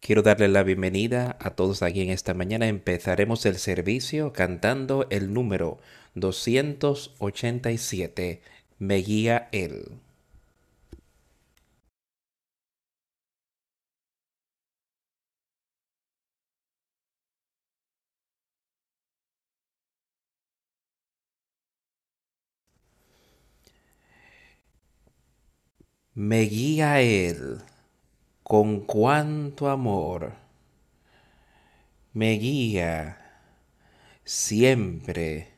Quiero darle la bienvenida a todos aquí en esta mañana. Empezaremos el servicio cantando el número 287. Me guía Él. Me guía Él con cuánto amor. Me guía siempre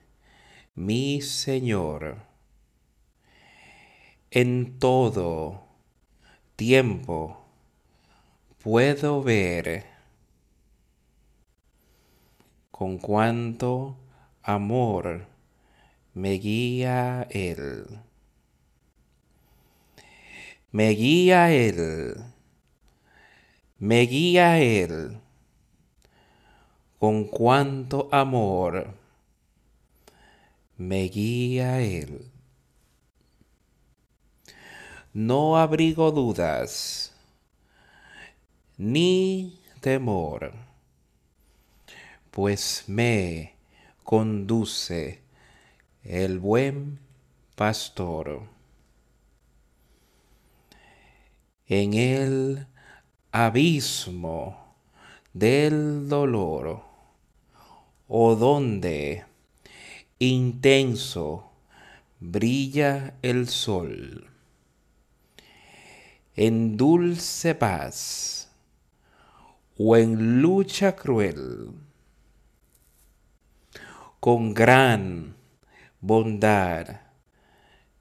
mi Señor. En todo tiempo puedo ver con cuánto amor me guía Él me guía Él, me guía Él, con cuánto amor me guía Él. No abrigo dudas ni temor, pues me conduce el buen pastor en el abismo del dolor o donde intenso brilla el sol. En dulce paz o en lucha cruel, con gran bondad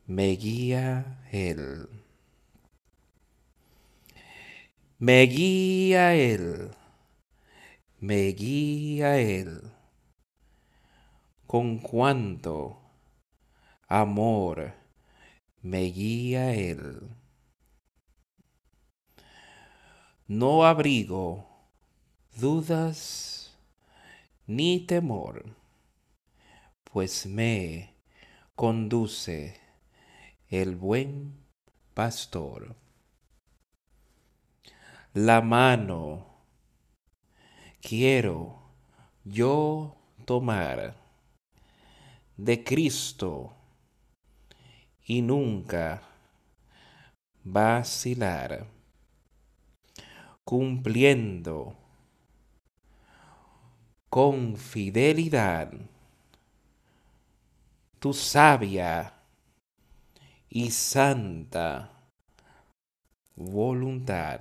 me guía Él. Me guía Él, me guía Él, con cuánto amor me guía Él. No abrigo dudas ni temor, pues me conduce el buen pastor la mano quiero yo tomar de Cristo y nunca vacilar, cumpliendo con fidelidad tu sabia y santa voluntad.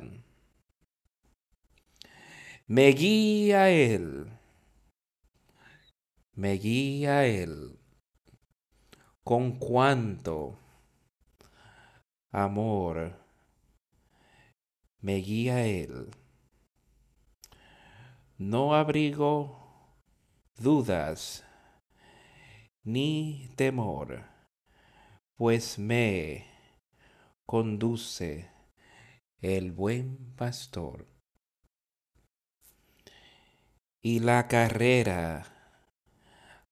Me guía Él. Me guía Él. Con cuánto amor me guía Él. No abrigo dudas ni temor, pues me conduce el buen pastor y la carrera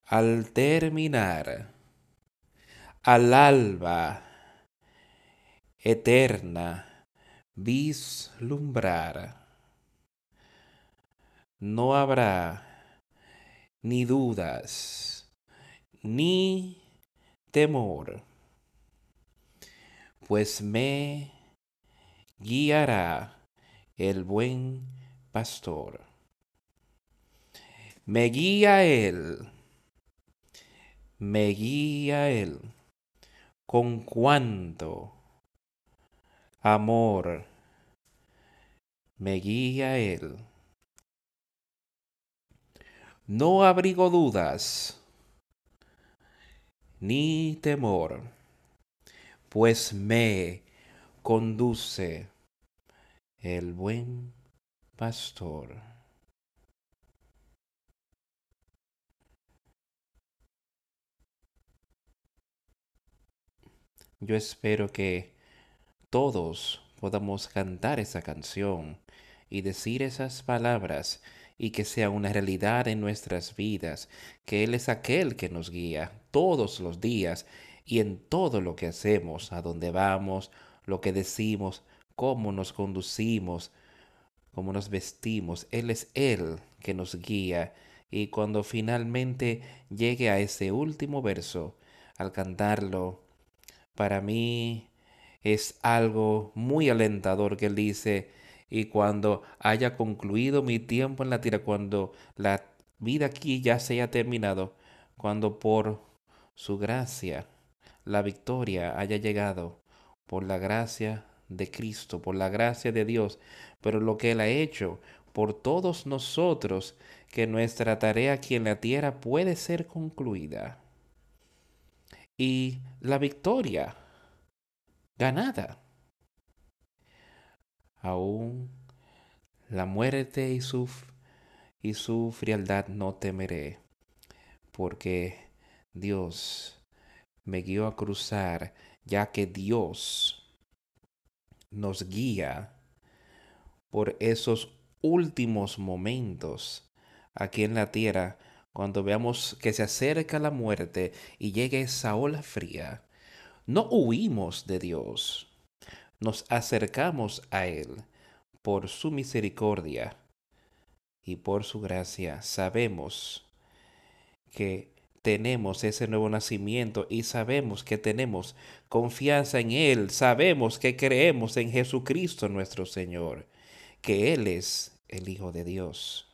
al terminar al alba eterna vislumbrar. No habrá ni dudas ni temor, pues me guiará el buen pastor me guía Él, me guía Él, con cuánto amor me guía Él. No abrigo dudas ni temor, pues me conduce el buen pastor. Yo espero que todos podamos cantar esa canción y decir esas palabras y que sea una realidad en nuestras vidas, que Él es aquel que nos guía todos los días y en todo lo que hacemos, a dónde vamos, lo que decimos, cómo nos conducimos, cómo nos vestimos. Él es Él que nos guía. Y cuando finalmente llegue a ese último verso, al cantarlo, para mí es algo muy alentador que Él dice, y cuando haya concluido mi tiempo en la tierra, cuando la vida aquí ya se haya terminado, cuando por su gracia la victoria haya llegado, por la gracia de Cristo, por la gracia de Dios, pero lo que Él ha hecho por todos nosotros, que nuestra tarea aquí en la tierra puede ser concluida. Y la victoria ganada. Aún la muerte y su, y su frialdad no temeré, porque Dios me guió a cruzar, ya que Dios nos guía por esos últimos momentos aquí en la tierra, cuando veamos que se acerca la muerte y llegue esa ola fría, no huimos de Dios, nos acercamos a Él por su misericordia y por su gracia. Sabemos que tenemos ese nuevo nacimiento y sabemos que tenemos confianza en Él, sabemos que creemos en Jesucristo nuestro Señor, que Él es el Hijo de Dios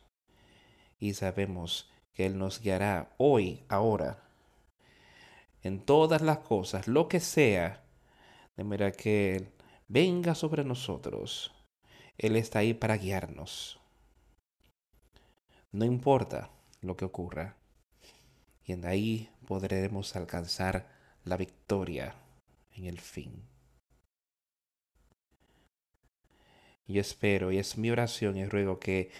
y sabemos que Él nos guiará hoy, ahora, en todas las cosas, lo que sea, de manera que Él venga sobre nosotros. Él está ahí para guiarnos. No importa lo que ocurra. Y en ahí podremos alcanzar la victoria en el fin. Yo espero y es mi oración y ruego que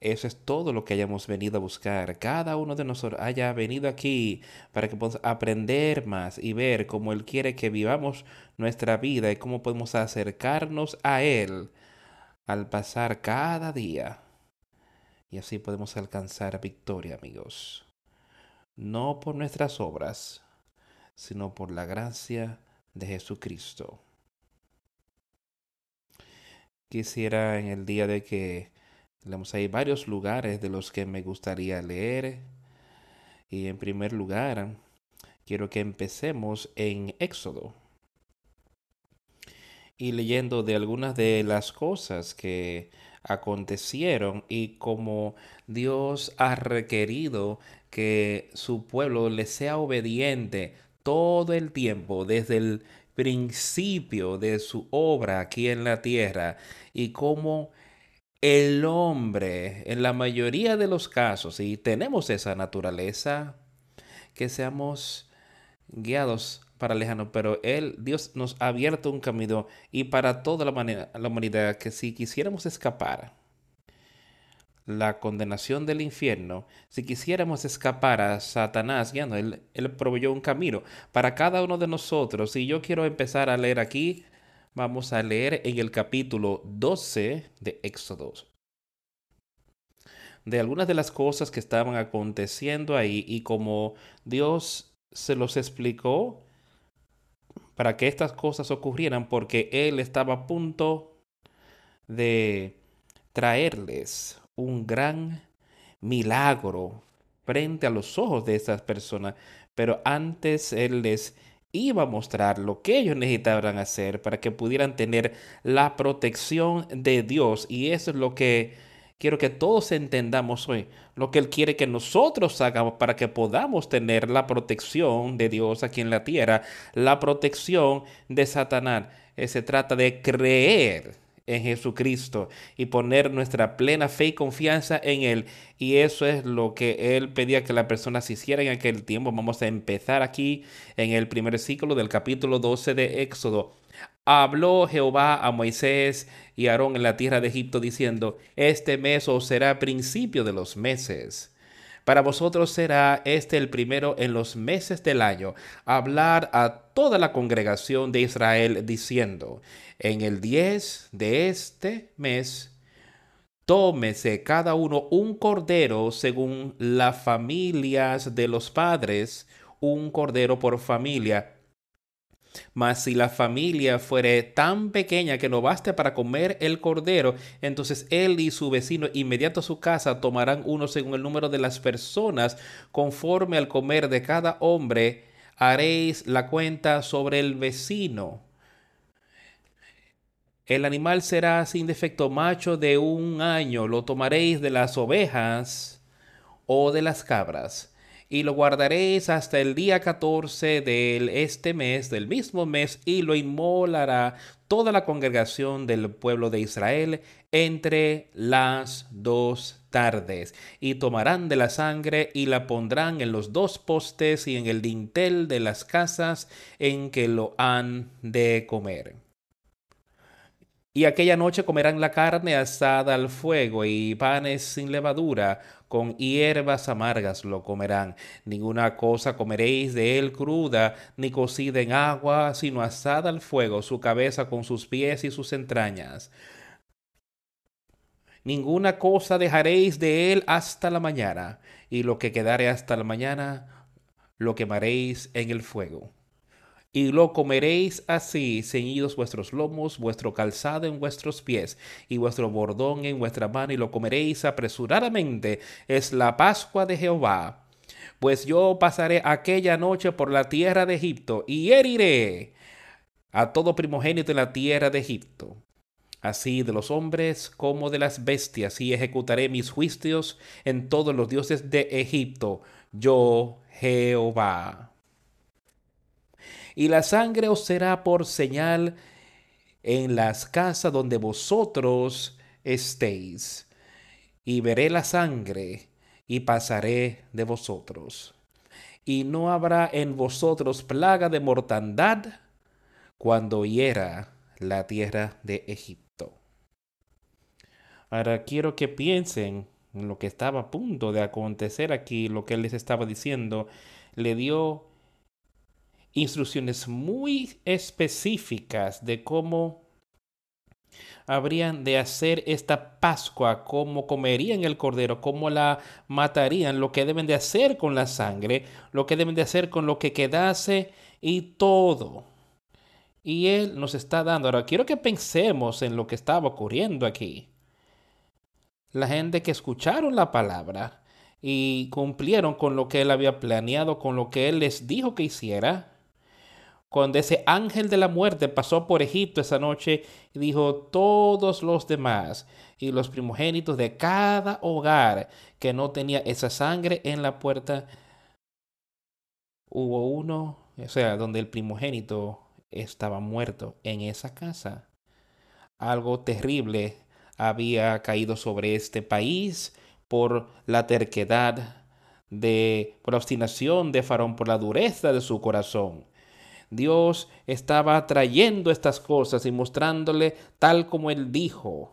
eso es todo lo que hayamos venido a buscar. Cada uno de nosotros haya venido aquí para que podamos aprender más y ver cómo Él quiere que vivamos nuestra vida y cómo podemos acercarnos a Él al pasar cada día. Y así podemos alcanzar victoria, amigos. No por nuestras obras, sino por la gracia de Jesucristo. Quisiera en el día de que hay varios lugares de los que me gustaría leer. Y en primer lugar, quiero que empecemos en Éxodo. Y leyendo de algunas de las cosas que acontecieron y como Dios ha requerido que su pueblo le sea obediente todo el tiempo, desde el principio de su obra aquí en la tierra, y cómo el hombre, en la mayoría de los casos, y tenemos esa naturaleza, que seamos guiados para lejano, pero Él, Dios nos ha abierto un camino y para toda la, la humanidad que si quisiéramos escapar la condenación del infierno, si quisiéramos escapar a Satanás guiando, él, él proveyó un camino para cada uno de nosotros. Y yo quiero empezar a leer aquí Vamos a leer en el capítulo 12 de Éxodo. De algunas de las cosas que estaban aconteciendo ahí y como Dios se los explicó para que estas cosas ocurrieran porque Él estaba a punto de traerles un gran milagro frente a los ojos de esas personas. Pero antes Él les iba a mostrar lo que ellos necesitaban hacer para que pudieran tener la protección de Dios. Y eso es lo que quiero que todos entendamos hoy. Lo que Él quiere que nosotros hagamos para que podamos tener la protección de Dios aquí en la tierra, la protección de Satanás. Eh, se trata de creer en Jesucristo y poner nuestra plena fe y confianza en Él. Y eso es lo que Él pedía que las personas hicieran en aquel tiempo. Vamos a empezar aquí en el primer ciclo del capítulo 12 de Éxodo. Habló Jehová a Moisés y Aarón en la tierra de Egipto diciendo, este mes os será principio de los meses. Para vosotros será este el primero en los meses del año, hablar a toda la congregación de Israel diciendo, en el 10 de este mes, tómese cada uno un cordero según las familias de los padres, un cordero por familia, Mas si la familia fuere tan pequeña que no baste para comer el cordero, entonces él y su vecino inmediato a su casa tomarán uno según el número de las personas, conforme al comer de cada hombre, haréis la cuenta sobre el vecino. El animal será sin defecto macho de un año, lo tomaréis de las ovejas o de las cabras y lo guardaréis hasta el día 14 de este mes, del mismo mes, y lo inmolará toda la congregación del pueblo de Israel entre las dos tardes, y tomarán de la sangre y la pondrán en los dos postes y en el dintel de las casas en que lo han de comer. Y aquella noche comerán la carne asada al fuego y panes sin levadura, con hierbas amargas lo comerán. Ninguna cosa comeréis de él cruda, ni cocida en agua, sino asada al fuego, su cabeza con sus pies y sus entrañas. Ninguna cosa dejaréis de él hasta la mañana, y lo que quedare hasta la mañana lo quemaréis en el fuego y lo comeréis así, ceñidos vuestros lomos, vuestro calzado en vuestros pies, y vuestro bordón en vuestra mano, y lo comeréis apresuradamente. Es la Pascua de Jehová. Pues yo pasaré aquella noche por la tierra de Egipto, y heriré a todo primogénito en la tierra de Egipto, así de los hombres como de las bestias, y ejecutaré mis juicios en todos los dioses de Egipto. Yo, Jehová y la sangre os será por señal en las casas donde vosotros estéis. Y veré la sangre y pasaré de vosotros. Y no habrá en vosotros plaga de mortandad cuando hiera la tierra de Egipto. Ahora quiero que piensen en lo que estaba a punto de acontecer aquí, lo que él les estaba diciendo. Le dio instrucciones muy específicas de cómo habrían de hacer esta Pascua, cómo comerían el cordero, cómo la matarían, lo que deben de hacer con la sangre, lo que deben de hacer con lo que quedase y todo. Y Él nos está dando. Ahora, quiero que pensemos en lo que estaba ocurriendo aquí. La gente que escucharon la palabra y cumplieron con lo que Él había planeado, con lo que Él les dijo que hiciera, cuando ese ángel de la muerte pasó por Egipto esa noche y dijo, todos los demás y los primogénitos de cada hogar que no tenía esa sangre en la puerta, hubo uno, o sea, donde el primogénito estaba muerto en esa casa. Algo terrible había caído sobre este país por la terquedad de, por la obstinación de Faraón, por la dureza de su corazón. Dios estaba trayendo estas cosas y mostrándole tal como él dijo,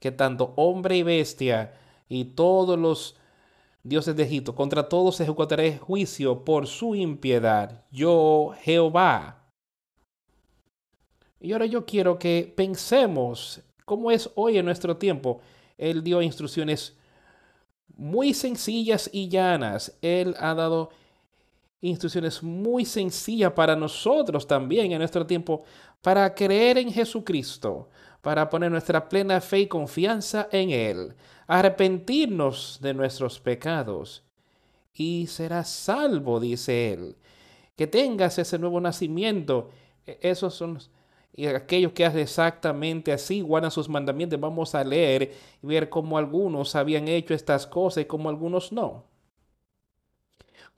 que tanto hombre y bestia y todos los dioses de Egipto, contra todos ejecutaré juicio por su impiedad, yo Jehová. Y ahora yo quiero que pensemos cómo es hoy en nuestro tiempo. Él dio instrucciones muy sencillas y llanas. Él ha dado instrucciones muy sencillas para nosotros también en nuestro tiempo, para creer en Jesucristo, para poner nuestra plena fe y confianza en Él, arrepentirnos de nuestros pecados y serás salvo, dice Él. Que tengas ese nuevo nacimiento. E-, esos son y aquellos que hacen exactamente así, guardan sus mandamientos. Vamos a leer y ver cómo algunos habían hecho estas cosas y cómo algunos no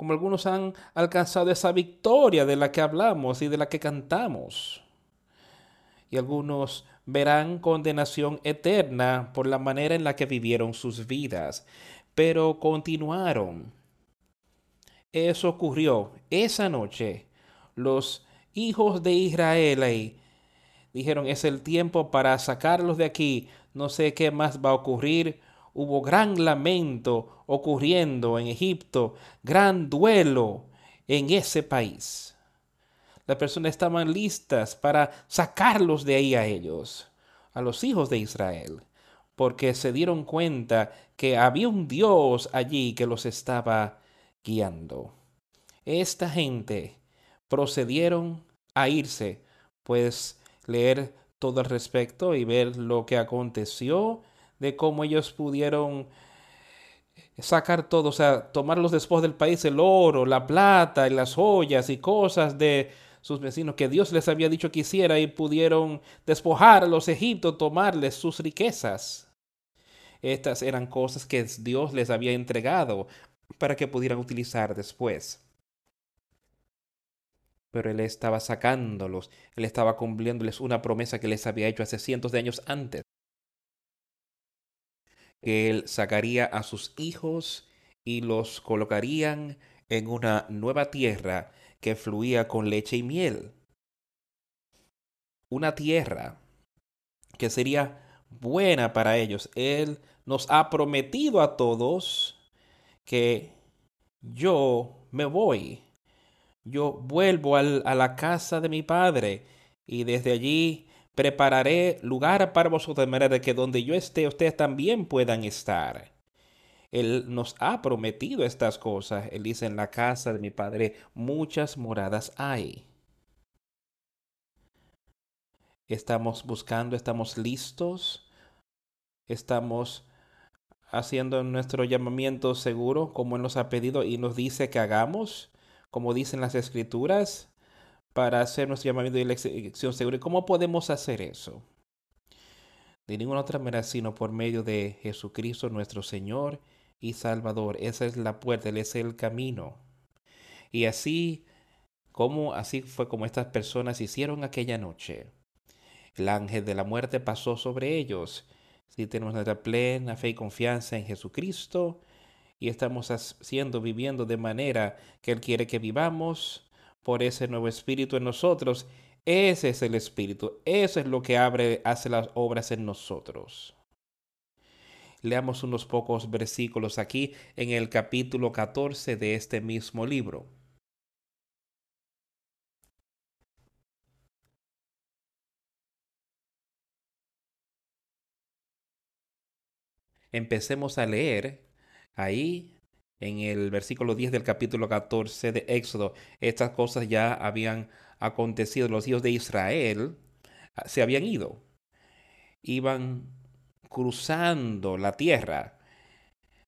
como algunos han alcanzado esa victoria de la que hablamos y de la que cantamos. Y algunos verán condenación eterna por la manera en la que vivieron sus vidas, pero continuaron. Eso ocurrió esa noche. Los hijos de Israel ahí dijeron, es el tiempo para sacarlos de aquí, no sé qué más va a ocurrir, hubo gran lamento ocurriendo en Egipto, gran duelo en ese país. Las personas estaban listas para sacarlos de ahí a ellos, a los hijos de Israel, porque se dieron cuenta que había un Dios allí que los estaba guiando. Esta gente procedieron a irse, pues leer todo al respecto y ver lo que aconteció, de cómo ellos pudieron sacar todo, o sea, tomar los despojos del país, el oro, la plata y las joyas y cosas de sus vecinos que Dios les había dicho que hiciera y pudieron despojar a los egipcios, tomarles sus riquezas. Estas eran cosas que Dios les había entregado para que pudieran utilizar después. Pero Él estaba sacándolos, Él estaba cumpliéndoles una promesa que les había hecho hace cientos de años antes. Él sacaría a sus hijos y los colocarían en una nueva tierra que fluía con leche y miel. Una tierra que sería buena para ellos. Él nos ha prometido a todos que yo me voy, yo vuelvo a la casa de mi padre y desde allí prepararé lugar para vosotros de manera que donde yo esté ustedes también puedan estar. Él nos ha prometido estas cosas. Él dice, en la casa de mi Padre muchas moradas hay. Estamos buscando, estamos listos, estamos haciendo nuestro llamamiento seguro como Él nos ha pedido y nos dice que hagamos, como dicen las escrituras, para hacer nuestro llamamiento y elección segura. ¿Y cómo podemos hacer eso? De ninguna otra manera sino por medio de Jesucristo nuestro Señor y Salvador. Esa es la puerta, Él es el camino. Y así como así fue como estas personas hicieron aquella noche. El ángel de la muerte pasó sobre ellos. Si tenemos nuestra plena fe y confianza en Jesucristo y estamos haciendo, viviendo de manera que Él quiere que vivamos por ese nuevo espíritu en nosotros, ese es el espíritu, eso es lo que abre, hace las obras en nosotros. Leamos unos pocos versículos aquí en el capítulo 14 de este mismo libro. Empecemos a leer ahí en el versículo 10 del capítulo 14 de Éxodo. Estas cosas ya habían acontecido. Los hijos de Israel ah, se habían ido. Iban cruzando la tierra,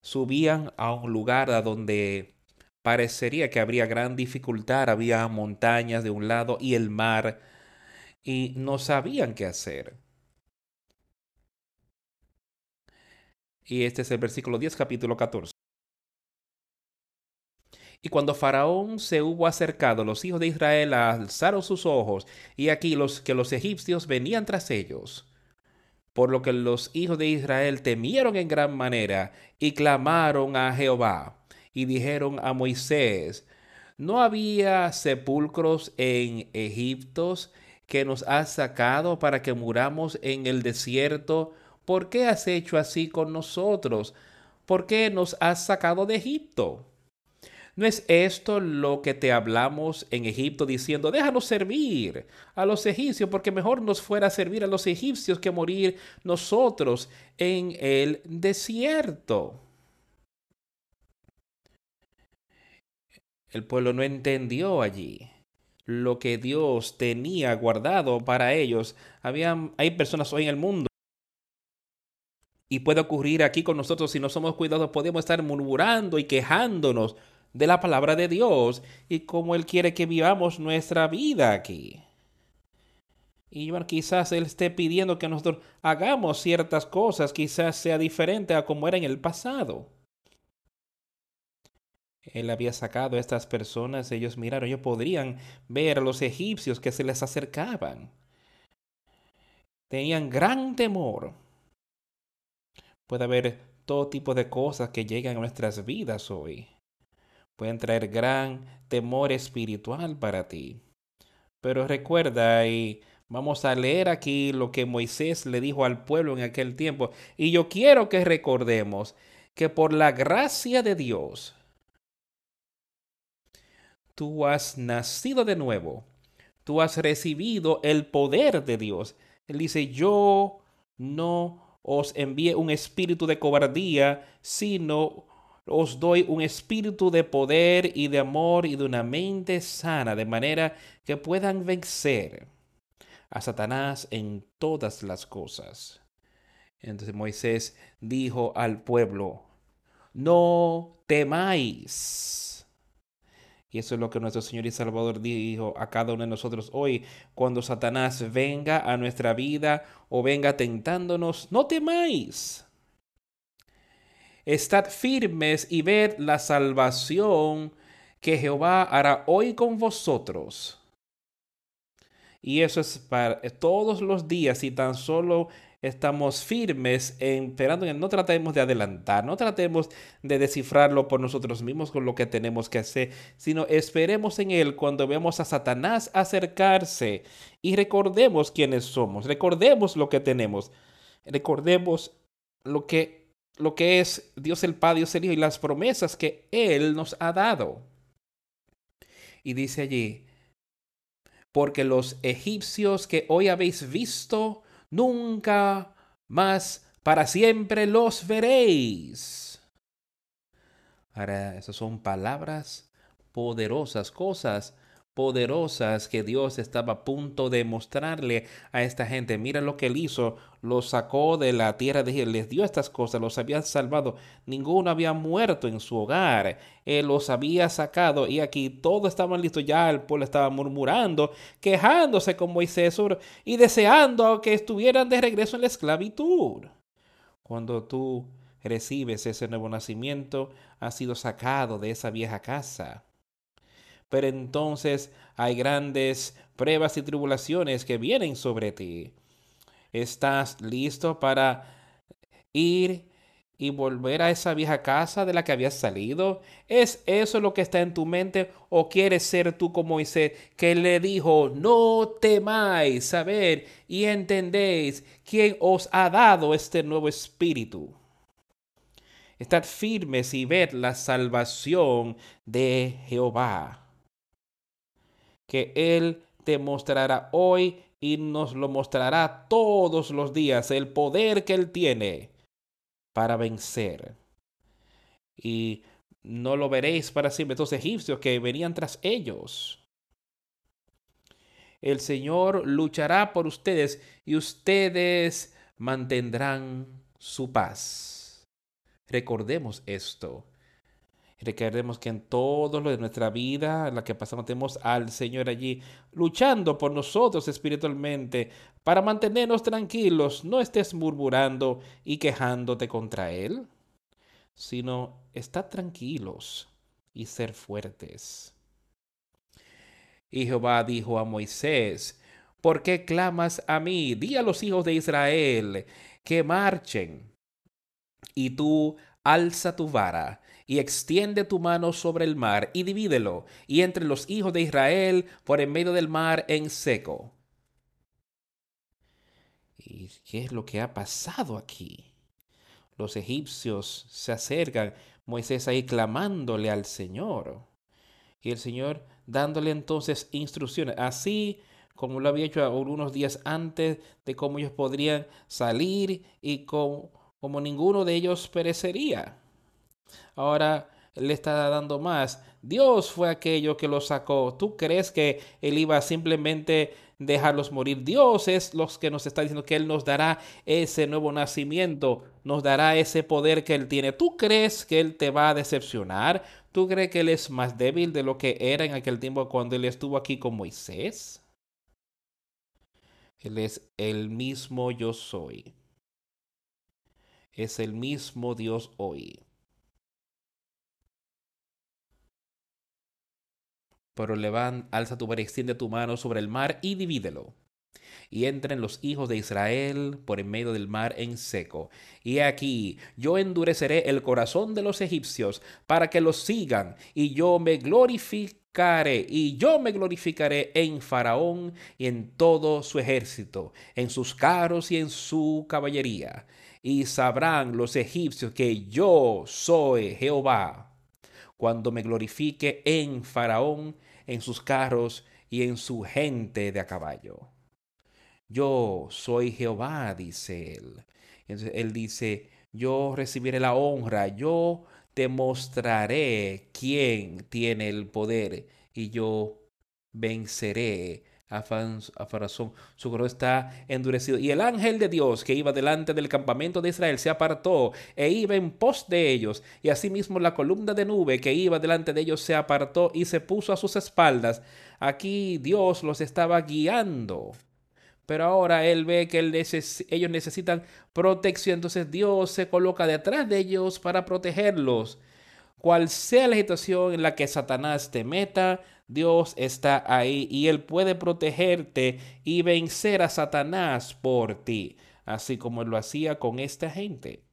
subían a un lugar a donde parecería que habría gran dificultad, había montañas de un lado y el mar, y no sabían qué hacer. Y este es el versículo 10, capítulo 14. Y cuando Faraón se hubo acercado, los hijos de Israel alzaron sus ojos, y aquí los que los egipcios venían tras ellos por lo que los hijos de Israel temieron en gran manera y clamaron a Jehová y dijeron a Moisés, ¿no había sepulcros en Egipto que nos has sacado para que muramos en el desierto? ¿Por qué has hecho así con nosotros? ¿Por qué nos has sacado de Egipto? ¿No es esto lo que te hablamos en Egipto diciendo, déjanos servir a los egipcios, porque mejor nos fuera servir a los egipcios que morir nosotros en el desierto? El pueblo no entendió allí lo que Dios tenía guardado para ellos. Habían, hay personas hoy en el mundo y puede ocurrir aquí con nosotros si no somos cuidados, podemos estar murmurando y quejándonos de la palabra de Dios y cómo Él quiere que vivamos nuestra vida aquí. Y quizás Él esté pidiendo que nosotros hagamos ciertas cosas, quizás sea diferente a como era en el pasado. Él había sacado a estas personas, ellos miraron, ellos podrían ver a los egipcios que se les acercaban. Tenían gran temor. Puede haber todo tipo de cosas que llegan a nuestras vidas hoy pueden traer gran temor espiritual para ti. Pero recuerda y vamos a leer aquí lo que Moisés le dijo al pueblo en aquel tiempo. Y yo quiero que recordemos que por la gracia de Dios, tú has nacido de nuevo, tú has recibido el poder de Dios. Él dice, yo no os envié un espíritu de cobardía, sino os doy un espíritu de poder y de amor y de una mente sana, de manera que puedan vencer a Satanás en todas las cosas. Entonces Moisés dijo al pueblo, no temáis. Y eso es lo que nuestro Señor y Salvador dijo a cada uno de nosotros hoy. Cuando Satanás venga a nuestra vida o venga tentándonos, no temáis. Estad firmes y ved la salvación que Jehová hará hoy con vosotros. Y eso es para todos los días y tan solo estamos firmes en, esperando que no tratemos de adelantar, no tratemos de descifrarlo por nosotros mismos con lo que tenemos que hacer, sino esperemos en Él cuando vemos a Satanás acercarse y recordemos quiénes somos, recordemos lo que tenemos, recordemos lo que, lo que es Dios el Padre, Dios el Hijo y las promesas que Él nos ha dado. Y dice allí, porque los egipcios que hoy habéis visto, nunca más para siempre los veréis. Ahora, esas son palabras poderosas, cosas poderosas que Dios estaba a punto de mostrarle a esta gente. Mira lo que él hizo, los sacó de la tierra de Él, les dio estas cosas, los había salvado, ninguno había muerto en su hogar, él los había sacado. Y aquí todo estaba listo, ya el pueblo estaba murmurando, quejándose con Moisés y deseando que estuvieran de regreso en la esclavitud. Cuando tú recibes ese nuevo nacimiento, has sido sacado de esa vieja casa pero entonces hay grandes pruebas y tribulaciones que vienen sobre ti. ¿Estás listo para ir y volver a esa vieja casa de la que habías salido? ¿Es eso lo que está en tu mente o quieres ser tú como Moisés que le dijo, no temáis saber y entendéis quién os ha dado este nuevo espíritu? Estad firmes y ved la salvación de Jehová que Él te mostrará hoy y nos lo mostrará todos los días, el poder que Él tiene para vencer. Y no lo veréis para siempre, estos egipcios que venían tras ellos. El Señor luchará por ustedes y ustedes mantendrán su paz. Recordemos esto. Requeremos que en todo lo de nuestra vida, en la que pasamos, tenemos al Señor allí luchando por nosotros espiritualmente para mantenernos tranquilos. No estés murmurando y quejándote contra Él, sino estar tranquilos y ser fuertes. Y Jehová dijo a Moisés, ¿por qué clamas a mí? Di a los hijos de Israel que marchen. Y tú alza tu vara y extiende tu mano sobre el mar y divídelo, y entre los hijos de Israel por en medio del mar en seco. ¿Y qué es lo que ha pasado aquí? Los egipcios se acercan, Moisés ahí clamándole al Señor. Y el Señor dándole entonces instrucciones, así como lo había hecho algunos días antes de cómo ellos podrían salir y como, como ninguno de ellos perecería ahora le está dando más. Dios fue aquello que los sacó. ¿Tú crees que Él iba simplemente dejarlos morir? Dios es los que nos está diciendo que Él nos dará ese nuevo nacimiento, nos dará ese poder que Él tiene. ¿Tú crees que Él te va a decepcionar? ¿Tú crees que Él es más débil de lo que era en aquel tiempo cuando Él estuvo aquí con Moisés? Él es el mismo yo soy. Es el mismo Dios hoy. Pero levanta, alza tu y extiende tu mano sobre el mar y divídelo. Y entren los hijos de Israel por en medio del mar en seco. Y aquí yo endureceré el corazón de los egipcios para que los sigan, y yo me glorificaré, y yo me glorificaré en Faraón y en todo su ejército, en sus carros y en su caballería. Y sabrán los egipcios que yo soy Jehová cuando me glorifique en Faraón en sus carros y en su gente de a caballo. Yo soy Jehová, dice él. Entonces él dice, yo recibiré la honra, yo te mostraré quién tiene el poder y yo venceré a Farazón. Su corazón está endurecido. Y el ángel de Dios que iba delante del campamento de Israel se apartó e iba en pos de ellos. Y asimismo la columna de nube que iba delante de ellos se apartó y se puso a sus espaldas. Aquí Dios los estaba guiando. Pero ahora él ve que ellos necesitan protección. Entonces Dios se coloca detrás de ellos para protegerlos. Cual sea la situación en la que Satanás te meta, Dios está ahí y Él puede protegerte y vencer a Satanás por ti, así como lo hacía con esta gente.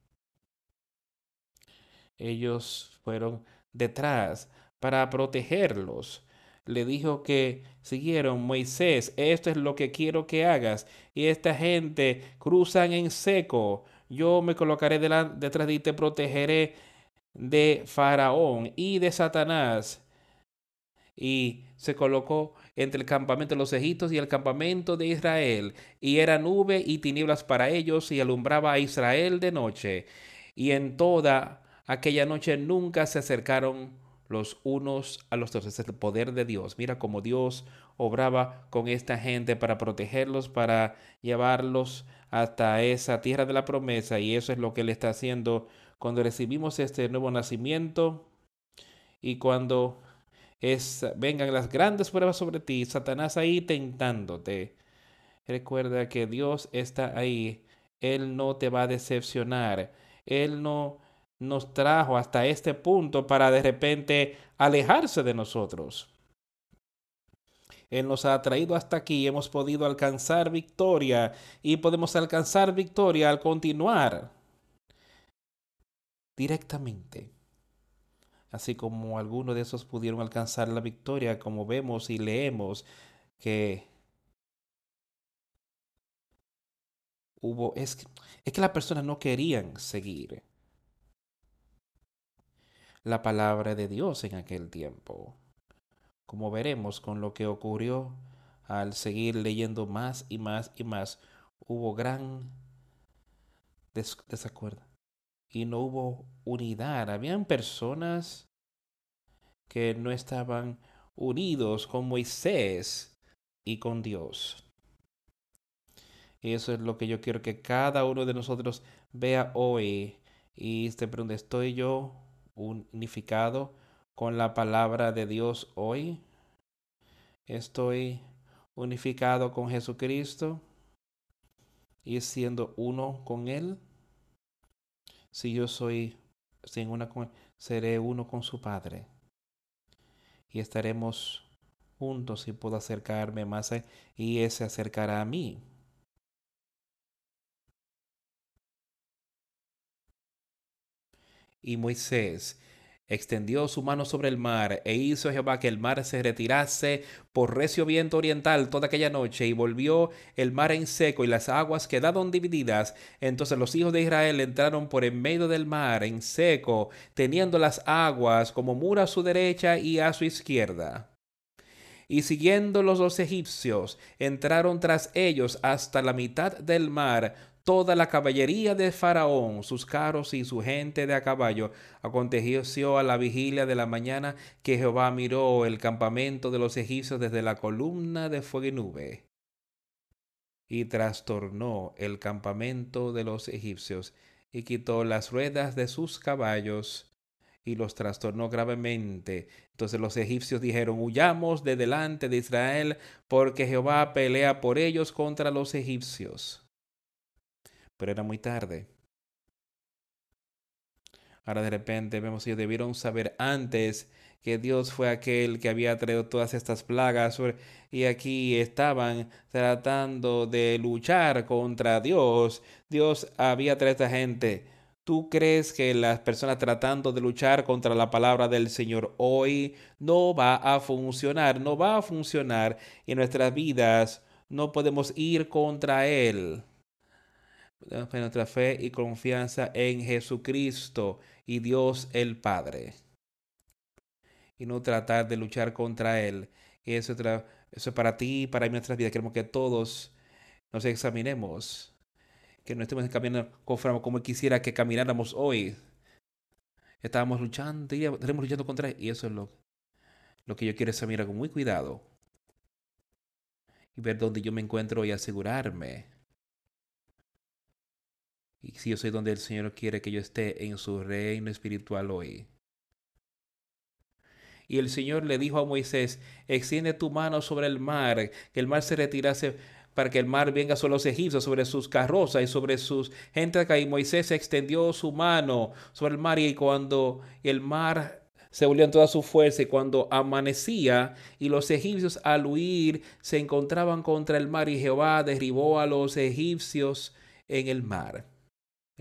Ellos fueron detrás para protegerlos. Le dijo que siguieron Moisés, esto es lo que quiero que hagas. Y esta gente cruzan en seco. Yo me colocaré detrás de ti y te protegeré de Faraón y de Satanás y se colocó entre el campamento de los egipcios y el campamento de Israel, y era nube y tinieblas para ellos, y alumbraba a Israel de noche. Y en toda aquella noche nunca se acercaron los unos a los otros. Es el poder de Dios. Mira cómo Dios obraba con esta gente para protegerlos, para llevarlos hasta esa tierra de la promesa. Y eso es lo que Él está haciendo cuando recibimos este nuevo nacimiento y cuando vengan las grandes pruebas sobre ti, Satanás ahí tentándote. Recuerda que Dios está ahí. Él no te va a decepcionar. Él no nos trajo hasta este punto para de repente alejarse de nosotros. Él nos ha traído hasta aquí, hemos podido alcanzar victoria y podemos alcanzar victoria al continuar directamente así como algunos de esos pudieron alcanzar la victoria, como vemos y leemos que hubo, es que, es que las personas no querían seguir la palabra de Dios en aquel tiempo, como veremos con lo que ocurrió al seguir leyendo más y más y más, hubo gran desacuerdo. Y no hubo unidad. Habían personas que no estaban unidos con Moisés y con Dios. Eso es lo que yo quiero que cada uno de nosotros vea hoy y se pregunte, ¿estoy yo unificado con la palabra de Dios hoy? ¿Estoy unificado con Jesucristo y siendo uno con Él? Si yo soy sin una seré uno con su Padre. Y estaremos juntos y puedo acercarme más a, y Él se acercará a mí. Y Moisés extendió su mano sobre el mar, e hizo Jehová que el mar se retirase por recio viento oriental toda aquella noche, y volvió el mar en seco, y las aguas quedaron divididas. Entonces los hijos de Israel entraron por en medio del mar en seco, teniendo las aguas como muro a su derecha y a su izquierda. Y siguiéndolos los egipcios, entraron tras ellos hasta la mitad del mar, toda la caballería de Faraón, sus carros y su gente de a caballo. Aconteció a la vigilia de la mañana que Jehová miró el campamento de los egipcios desde la columna de fuego y nube y trastornó el campamento de los egipcios y quitó las ruedas de sus caballos y los trastornó gravemente. Entonces los egipcios dijeron, huyamos de delante de Israel, porque Jehová pelea por ellos contra los egipcios pero era muy tarde. Ahora de repente vemos ellos debieron saber antes que Dios fue aquel que había traído todas estas plagas y aquí estaban tratando de luchar contra Dios. Dios había traído a esta gente. ¿Tú crees que las personas tratando de luchar contra la palabra del Señor hoy no va a funcionar? No va a funcionar en nuestras vidas. No podemos ir contra Él nuestra fe y confianza en Jesucristo y Dios el Padre. Y no tratar de luchar contra Él. Y eso, eso es para ti y para nuestras vidas. Queremos que todos nos examinemos. Que no estemos caminando conforme como quisiera que camináramos hoy. estábamos luchando, estaremos luchando contra él. Y eso es lo, lo que yo quiero examinar con muy cuidado. Y ver dónde yo me encuentro y asegurarme. Y si yo soy donde el Señor quiere que yo esté en su reino espiritual hoy. Y el Señor le dijo a Moisés, extiende tu mano sobre el mar, que el mar se retirase para que el mar venga sobre los egipcios, sobre sus carrozas y sobre sus gente acá. Y Moisés extendió su mano sobre el mar y cuando el mar se volvió en toda su fuerza y cuando amanecía y los egipcios al huir se encontraban contra el mar y Jehová derribó a los egipcios en el mar,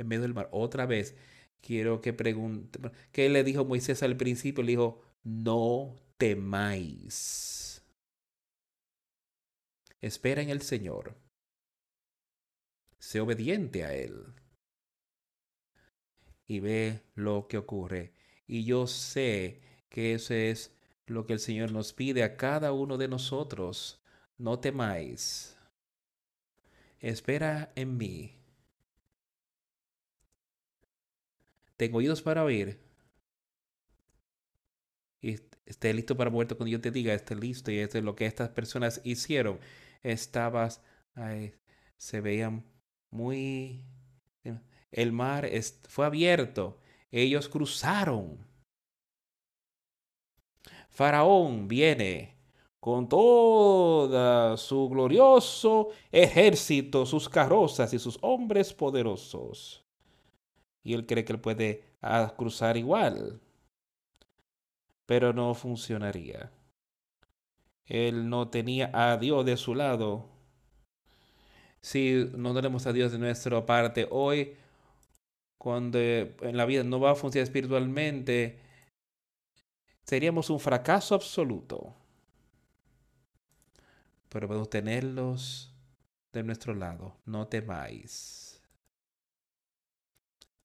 en medio del mar. Otra vez quiero que pregunte, ¿qué le dijo Moisés al principio? Le dijo, no temáis. Espera en el Señor. Sé obediente a Él. Y ve lo que ocurre. Y yo sé que eso es lo que el Señor nos pide a cada uno de nosotros. No temáis. Espera en mí. Tengo oídos para oír y esté listo para muerto cuando yo te diga, esté listo. Y esto es lo que estas personas hicieron. Estabas, se veían muy... El mar fue abierto. Ellos cruzaron. Faraón viene con todo su glorioso ejército, sus carrozas y sus hombres poderosos. Y él cree que él puede ah, cruzar igual pero no funcionaría. Él no tenía a Dios de su lado. Si no tenemos a Dios de nuestra parte hoy, cuando en la vida no va a funcionar espiritualmente, seríamos un fracaso absoluto. Pero podemos tenerlos de nuestro lado. No temáis.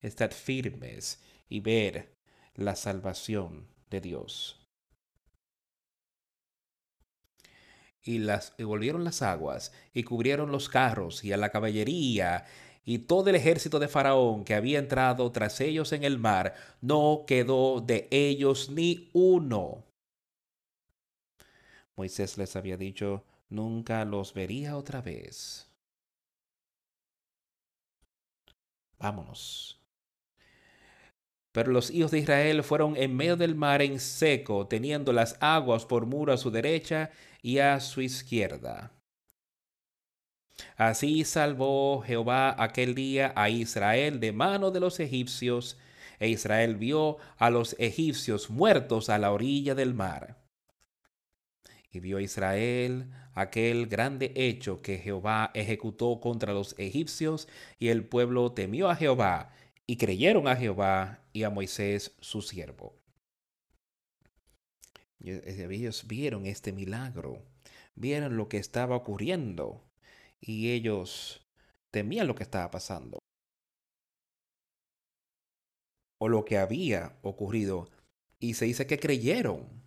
Estad firmes y ver la salvación de Dios. Y, las, y volvieron las aguas y cubrieron los carros y a la caballería y todo el ejército de Faraón que había entrado tras ellos en el mar, no quedó de ellos ni uno. Moisés les había dicho, nunca los vería otra vez. Vámonos. Pero los hijos de Israel fueron en medio del mar en seco, teniendo las aguas por muro a su derecha y a su izquierda. Así salvó Jehová aquel día a Israel de mano de los egipcios, e Israel vio a los egipcios muertos a la orilla del mar. Y vio Israel aquel grande hecho que Jehová ejecutó contra los egipcios, y el pueblo temió a Jehová y creyeron a Jehová y a Moisés su siervo. Ellos vieron este milagro, vieron lo que estaba ocurriendo y ellos temían lo que estaba pasando o lo que había ocurrido y se dice que creyeron.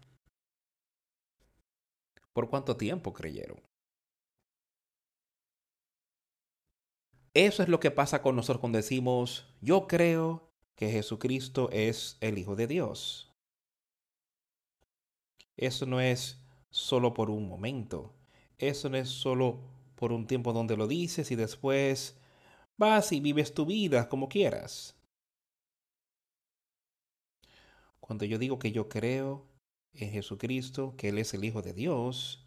¿Por cuánto tiempo creyeron? Eso es lo que pasa con nosotros cuando decimos, yo creo que Jesucristo es el Hijo de Dios. Eso no es solo por un momento. Eso no es solo por un tiempo donde lo dices y después vas y vives tu vida como quieras. Cuando yo digo que yo creo en Jesucristo, que Él es el Hijo de Dios,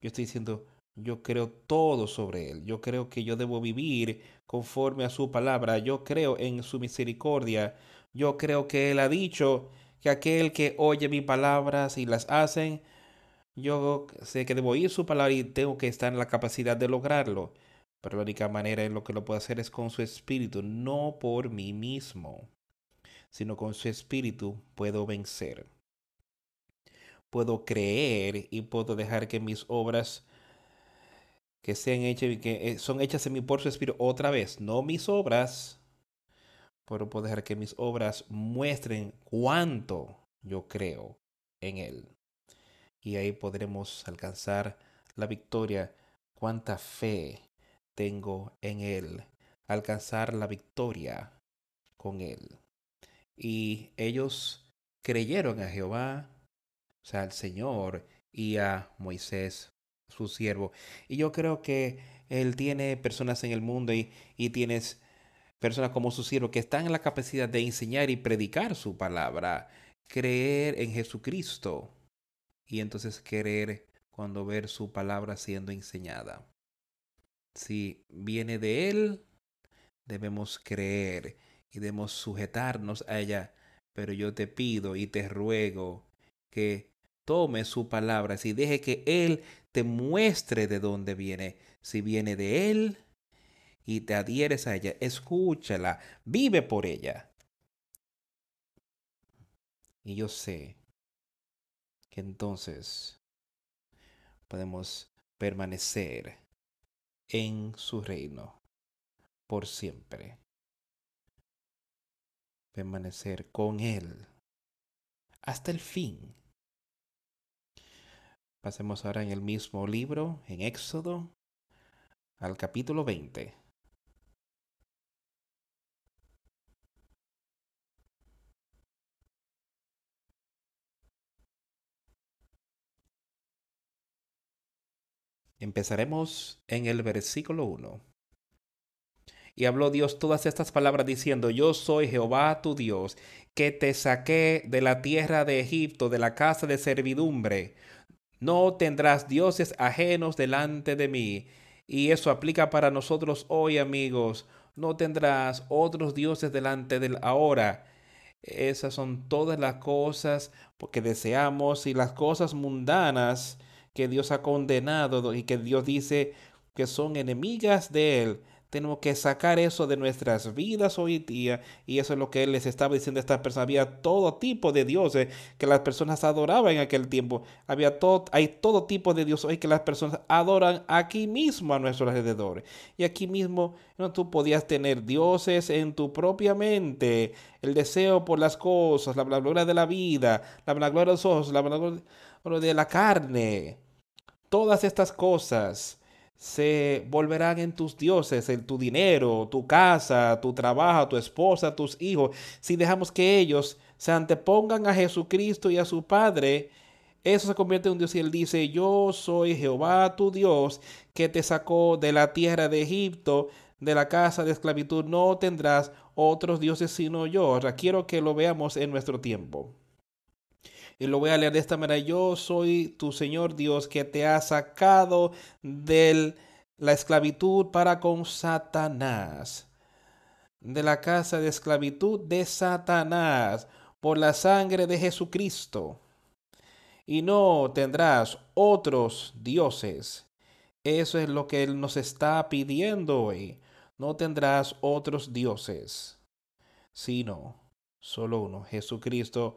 yo estoy diciendo, yo creo todo sobre Él. Yo creo que yo debo vivir conforme a su palabra. Yo creo en su misericordia. Yo creo que Él ha dicho que aquel que oye mis palabras y las hacen, yo sé que debo oír su palabra y tengo que estar en la capacidad de lograrlo. Pero la única manera en lo que lo puedo hacer es con su espíritu, no por mí mismo, sino con su espíritu puedo vencer. Puedo creer y puedo dejar que mis obras que sean hechas que eh, son hechas en mi por su espíritu otra vez, no mis obras, pero puedo dejar que mis obras muestren cuánto yo creo en Él. Y ahí podremos alcanzar la victoria, cuánta fe tengo en Él, alcanzar la victoria con Él. Y ellos creyeron a Jehová, o sea, al Señor y a Moisés, su siervo. Y yo creo que Él tiene personas en el mundo y, y tienes personas como su siervo que están en la capacidad de enseñar y predicar su palabra, creer en Jesucristo y entonces querer cuando ver su palabra siendo enseñada. Si viene de Él, debemos creer y debemos sujetarnos a ella. Pero yo te pido y te ruego que tome su palabra, y deje que Él te muestre de dónde viene. Si viene de Él y te adhieres a ella, escúchala, vive por ella. Y yo sé que entonces podemos permanecer en su reino por siempre. Permanecer con Él hasta el fin. Pasemos ahora en el mismo libro, en Éxodo, al capítulo 20. Empezaremos en el versículo 1. Y habló Dios todas estas palabras diciendo, yo soy Jehová tu Dios, que te saqué de la tierra de Egipto, de la casa de servidumbre. No tendrás dioses ajenos delante de mí. Y eso aplica para nosotros hoy, amigos. No tendrás otros dioses delante del ahora. Esas son todas las cosas que deseamos y las cosas mundanas que Dios ha condenado y que Dios dice que son enemigas de Él. Tenemos que sacar eso de nuestras vidas hoy día y eso es lo que les estaba diciendo a estas personas. Había todo tipo de dioses que las personas adoraban en aquel tiempo. Había todo, hay todo tipo de dioses hoy que las personas adoran aquí mismo a nuestros alrededores. Y aquí mismo ¿no? tú podías tener dioses en tu propia mente. El deseo por las cosas, la gloria de la vida, la gloria de los ojos, la gloria de la carne Todas estas cosas se volverán en tus dioses, en tu dinero, tu casa, tu trabajo, tu esposa, tus hijos. Si dejamos que ellos se antepongan a Jesucristo y a su Padre, eso se convierte en un Dios y él dice, yo soy Jehová tu Dios que te sacó de la tierra de Egipto, de la casa de esclavitud. No tendrás otros dioses sino yo. quiero que lo veamos en nuestro tiempo. Y lo voy a leer de esta manera. Yo soy tu Señor Dios que te ha sacado de la esclavitud para con Satanás. De la casa de esclavitud de Satanás por la sangre de Jesucristo. Y no tendrás otros dioses. Eso es lo que Él nos está pidiendo hoy. No tendrás otros dioses, sino solo uno, Jesucristo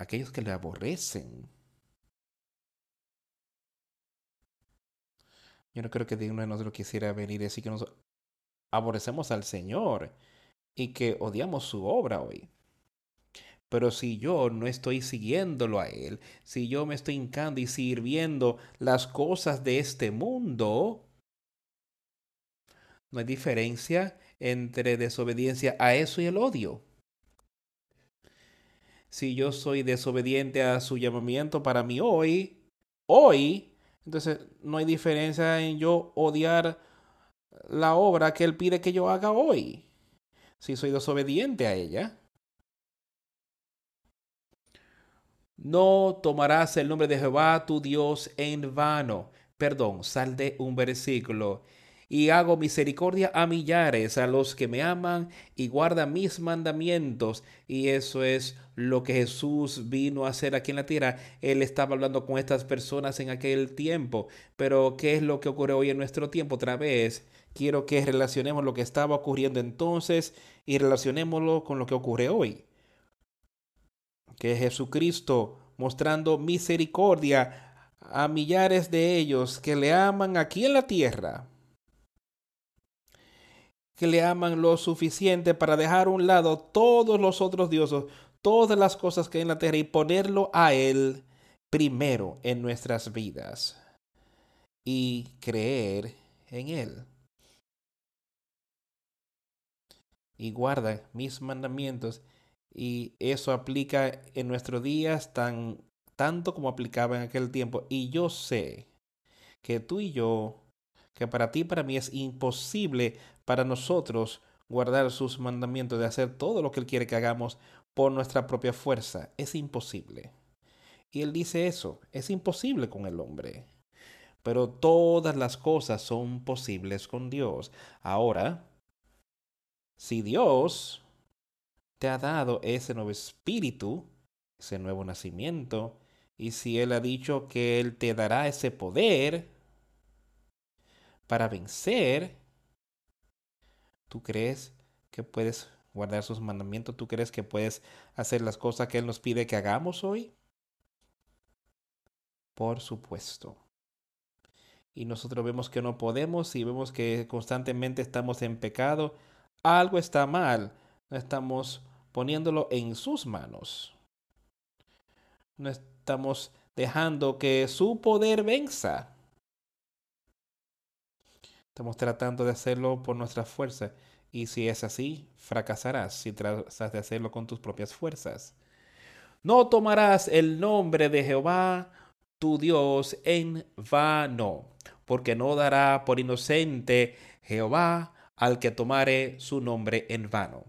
aquellos que le aborrecen. Yo no creo que ninguno de nosotros quisiera venir y decir que nos aborrecemos al Señor y que odiamos su obra hoy. Pero si yo no estoy siguiéndolo a Él, si yo me estoy hincando y sirviendo las cosas de este mundo, no hay diferencia entre desobediencia a eso y el odio si yo soy desobediente a su llamamiento para mí hoy, hoy, entonces no hay diferencia en yo odiar la obra que Él pide que yo haga hoy, si soy desobediente a ella. No tomarás el nombre de Jehová tu Dios en vano. Perdón, sal de un versículo y hago misericordia a millares, a los que me aman y guardan mis mandamientos. Y eso es lo que Jesús vino a hacer aquí en la tierra. Él estaba hablando con estas personas en aquel tiempo. Pero ¿qué es lo que ocurre hoy en nuestro tiempo? Otra vez, quiero que relacionemos lo que estaba ocurriendo entonces y relacionémoslo con lo que ocurre hoy. que Jesucristo, mostrando misericordia a millares de ellos que le aman aquí en la tierra, que le aman lo suficiente para dejar a un lado todos los otros dioses, todas las cosas que hay en la tierra y ponerlo a Él primero en nuestras vidas y creer en Él. Y guarda mis mandamientos y eso aplica en nuestros días tan tanto como aplicaba en aquel tiempo. Y yo sé que tú y yo, que para ti para mí es imposible para nosotros guardar sus mandamientos, de hacer todo lo que Él quiere que hagamos por nuestra propia fuerza. Es imposible. Y Él dice eso, es imposible con el hombre. Pero todas las cosas son posibles con Dios. Ahora, si Dios te ha dado ese nuevo espíritu, ese nuevo nacimiento, y si Él ha dicho que Él te dará ese poder para vencer, ¿Tú crees que puedes guardar sus mandamientos? ¿Tú crees que puedes hacer las cosas que Él nos pide que hagamos hoy? Por supuesto. Y nosotros vemos que no podemos y vemos que constantemente estamos en pecado. Algo está mal. No estamos poniéndolo en sus manos. No estamos dejando que su poder venza. Estamos tratando de hacerlo por nuestra fuerza. Y si es así, fracasarás si tratas de hacerlo con tus propias fuerzas. No tomarás el nombre de Jehová tu Dios en vano, porque no dará por inocente Jehová al que tomare su nombre en vano.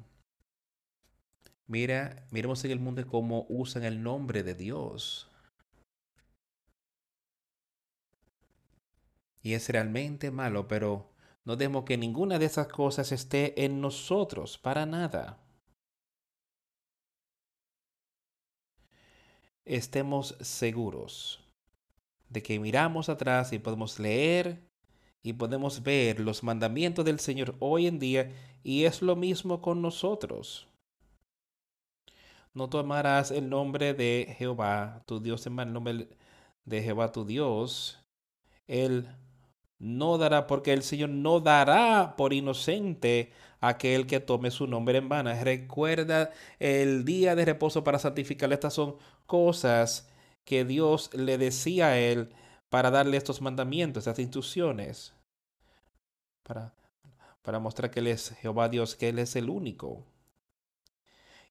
Mira, miremos en el mundo cómo usan el nombre de Dios. Y es realmente malo, pero no demos que ninguna de esas cosas esté en nosotros, para nada. Estemos seguros de que miramos atrás y podemos leer y podemos ver los mandamientos del Señor hoy en día y es lo mismo con nosotros. No tomarás el nombre de Jehová, tu Dios, en el nombre de Jehová, tu Dios. El no dará, porque el Señor no dará por inocente aquel que tome su nombre en vano. Recuerda el día de reposo para santificar. Estas son cosas que Dios le decía a él para darle estos mandamientos, estas instrucciones, para, para mostrar que Él es Jehová Dios, que Él es el único.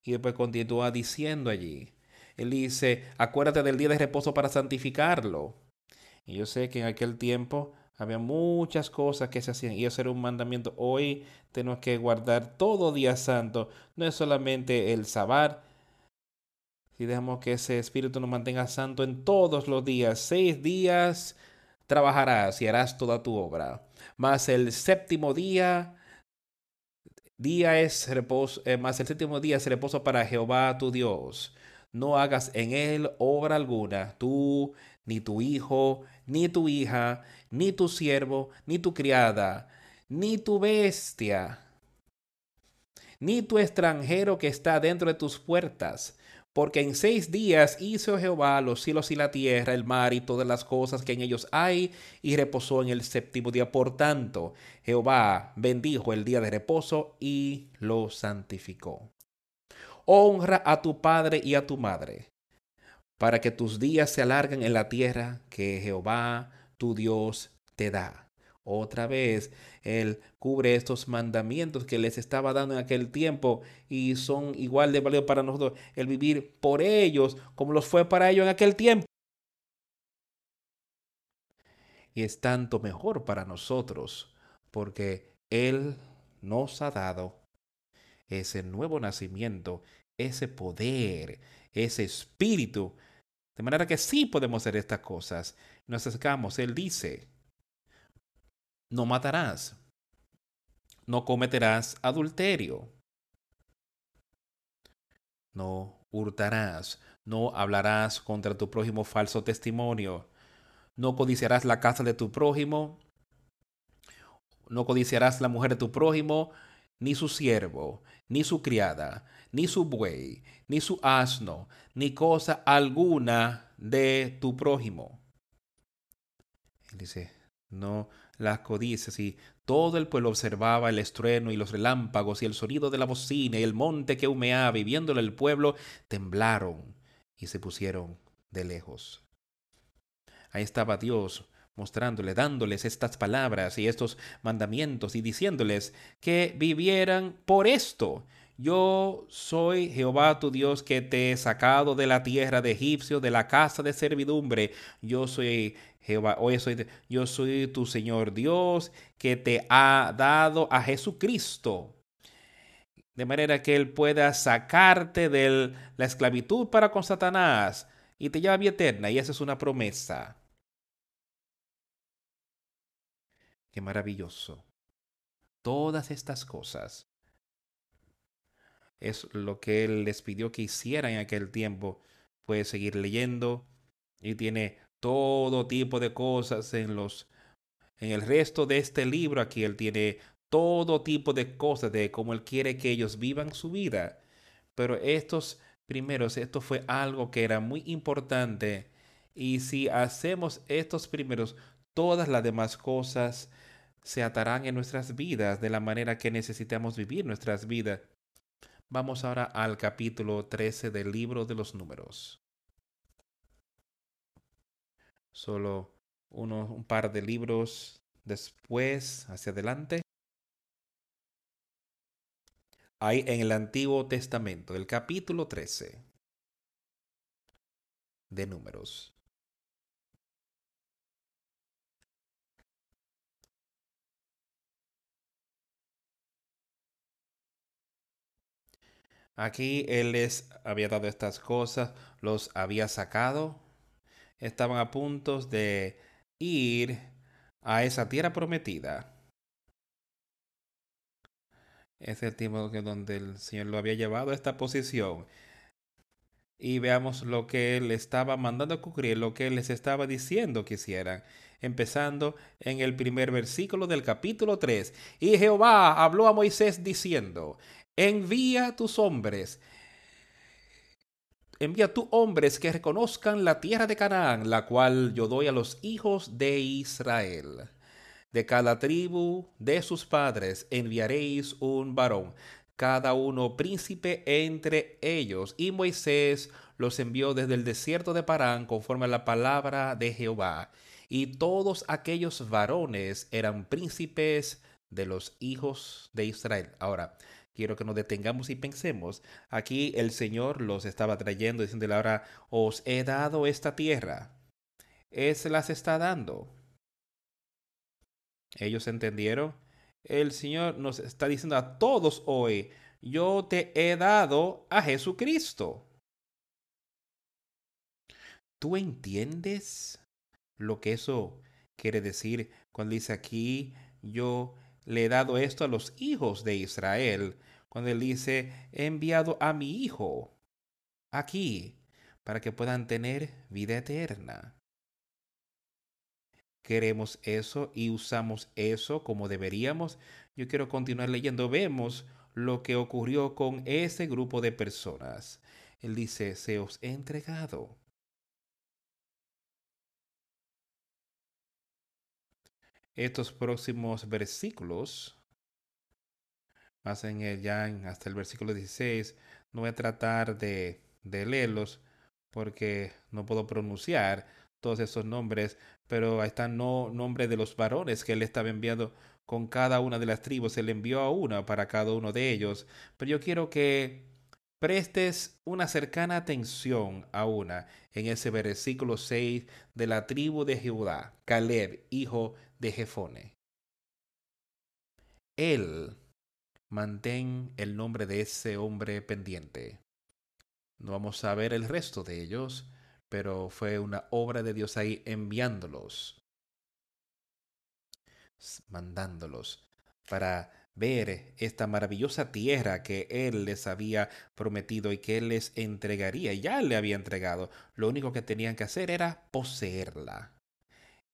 Y después continúa diciendo allí, Él dice, acuérdate del día de reposo para santificarlo. Y yo sé que en aquel tiempo había muchas cosas que se hacían y eso era un mandamiento. Hoy tenemos que guardar todo día santo. No es solamente el sabar. Si dejamos que ese espíritu nos mantenga santo en todos los días, seis días trabajarás y harás toda tu obra. Más el séptimo día, día es reposo, eh, más el séptimo día es reposo para Jehová tu Dios. No hagas en él obra alguna, tú, ni tu hijo, ni tu hija, ni tu siervo, ni tu criada, ni tu bestia, ni tu extranjero que está dentro de tus puertas. Porque en seis días hizo Jehová los cielos y la tierra, el mar y todas las cosas que en ellos hay, y reposó en el séptimo día. Por tanto, Jehová bendijo el día de reposo y lo santificó. Honra a tu padre y a tu madre, para que tus días se alarguen en la tierra que Jehová tu Dios te da. Otra vez, Él cubre estos mandamientos que les estaba dando en aquel tiempo y son igual de valiosos para nosotros el vivir por ellos como los fue para ellos en aquel tiempo. Y es tanto mejor para nosotros porque Él nos ha dado ese nuevo nacimiento, ese poder, ese espíritu de manera que sí podemos hacer estas cosas. Nos acercamos. Él dice, no matarás, no cometerás adulterio, no hurtarás, no hablarás contra tu prójimo falso testimonio, no codiciarás la casa de tu prójimo, no codiciarás la mujer de tu prójimo, ni su siervo, ni su criada, ni su buey, ni su asno, ni cosa alguna de tu prójimo. Él dice, no las codicias y todo el pueblo observaba el estrueno y los relámpagos y el sonido de la bocina y el monte que humeaba y viéndolo el pueblo temblaron y se pusieron de lejos. Ahí estaba Dios mostrándole, dándoles estas palabras y estos mandamientos y diciéndoles que vivieran por esto. Yo soy Jehová tu Dios que te he sacado de la tierra de Egipcio, de la casa de servidumbre. Yo soy Jehová, hoy soy, yo soy tu Señor Dios que te ha dado a Jesucristo. De manera que Él pueda sacarte de la esclavitud para con Satanás y te lleva a vida eterna. Y esa es una promesa. Qué maravilloso. Todas estas cosas es lo que Él les pidió que hicieran en aquel tiempo. Puede seguir leyendo y tiene todo tipo de cosas en los en el resto de este libro aquí él tiene todo tipo de cosas de cómo él quiere que ellos vivan su vida. Pero estos primeros, esto fue algo que era muy importante. Y si hacemos estos primeros, todas las demás cosas se atarán en nuestras vidas de la manera que necesitamos vivir nuestras vidas. Vamos ahora al capítulo 13 del libro de los números. Solo uno, un par de libros después, hacia adelante. Hay en el Antiguo Testamento, el capítulo 13 de números. Aquí Él les había dado estas cosas, los había sacado, estaban a punto de ir a esa tierra prometida. Es el tiempo que donde el Señor lo había llevado a esta posición. Y veamos lo que Él estaba mandando a cumplir, lo que Él les estaba diciendo que hicieran. Empezando en el primer versículo del capítulo 3. Y Jehová habló a Moisés diciendo, envía tus hombres, envía tus hombres que reconozcan la tierra de Canaán, la cual yo doy a los hijos de Israel. De cada tribu de sus padres enviaréis un varón, cada uno príncipe entre ellos. Y Moisés los envió desde el desierto de Parán conforme a la palabra de Jehová. Y todos aquellos varones eran príncipes de los hijos de Israel. Ahora, quiero que nos detengamos y pensemos. Aquí el Señor los estaba trayendo, diciéndole ahora, os he dado esta tierra. Se las está dando. Ellos entendieron. El Señor nos está diciendo a todos hoy, yo te he dado a Jesucristo. ¿Tú entiendes lo que eso quiere decir cuando dice aquí, yo le he dado esto a los hijos de Israel, cuando él dice, he enviado a mi hijo aquí para que puedan tener vida eterna. Queremos eso y usamos eso como deberíamos. Yo quiero continuar leyendo. Vemos lo que ocurrió con ese grupo de personas. Él dice, se os he entregado estos próximos versículos, más en el, ya hasta el versículo 16, no voy a tratar de, de leerlos porque no puedo pronunciar todos esos nombres, pero ahí están no nombres de los varones que él estaba enviando con cada una de las tribus. Él envió a una para cada uno de ellos. Pero yo quiero que prestes una cercana atención a una en ese versículo 6 de la tribu de Judá, Caleb, hijo de Jefone. Él mantén el nombre de ese hombre pendiente. No vamos a ver el resto de ellos, pero fue una obra de Dios ahí enviándolos, mandándolos para ver esta maravillosa tierra que Él les había prometido y que Él les entregaría. Ya le había entregado. Lo único que tenían que hacer era poseerla.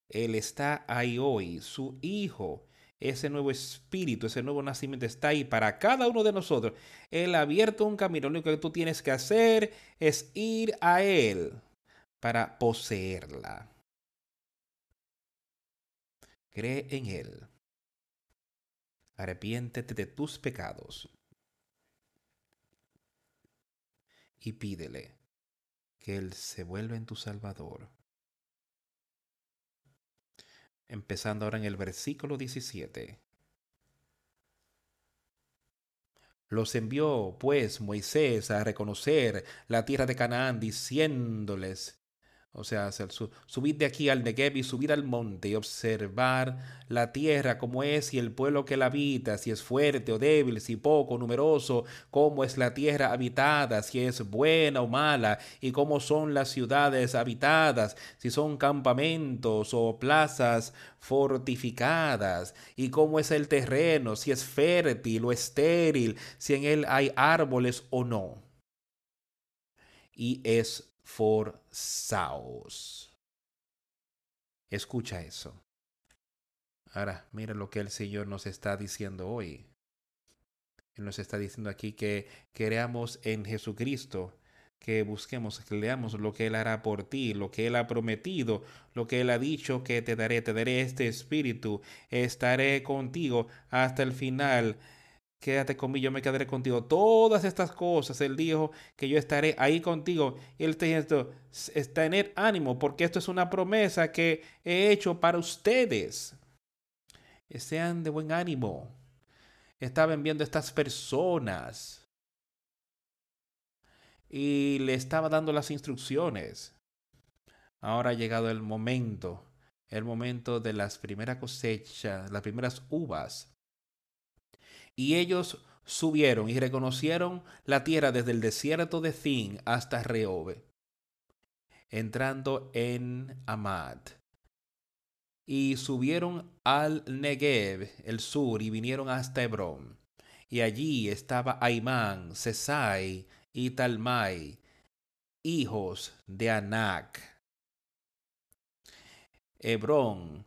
Él está ahí hoy, su Hijo ese nuevo espíritu, ese nuevo nacimiento está ahí para cada uno de nosotros. Él ha abierto un camino. Lo único que tú tienes que hacer es ir a Él para poseerla. Cree en Él. Arrepiéntete de tus pecados. Y pídele que Él se vuelva en tu Salvador. Empezando ahora en el versículo 17. Los envió pues Moisés a reconocer la tierra de Canaán, diciéndoles, o sea, subir de aquí al Negev y subir al monte y observar la tierra como es y el pueblo que la habita, si es fuerte o débil, si poco, numeroso, cómo es la tierra habitada, si es buena o mala, y cómo son las ciudades habitadas, si son campamentos o plazas fortificadas, y cómo es el terreno, si es fértil o estéril, si en él hay árboles o no. Y es forzaos. Escucha eso. Ahora, mira lo que el Señor nos está diciendo hoy. Él nos está diciendo aquí que creamos en Jesucristo, que busquemos, que leamos lo que Él hará por ti, lo que Él ha prometido, lo que Él ha dicho que te daré, te daré este espíritu, estaré contigo hasta el final quédate conmigo, yo me quedaré contigo. Todas estas cosas, Él dijo que yo estaré ahí contigo. Y Él está diciendo, tener ánimo, porque esto es una promesa que he hecho para ustedes. Sean de buen ánimo. Estaban viendo estas personas. Y le estaba dando las instrucciones. Ahora ha llegado el momento, el momento de las primeras cosechas, las primeras uvas y ellos subieron y reconocieron la tierra desde el desierto de Zin hasta Rehobe, entrando en Amad. Y subieron al Negev, el sur, y vinieron hasta Hebrón. Y allí estaba Aimán, Sesai y Talmai, hijos de Anac. Hebrón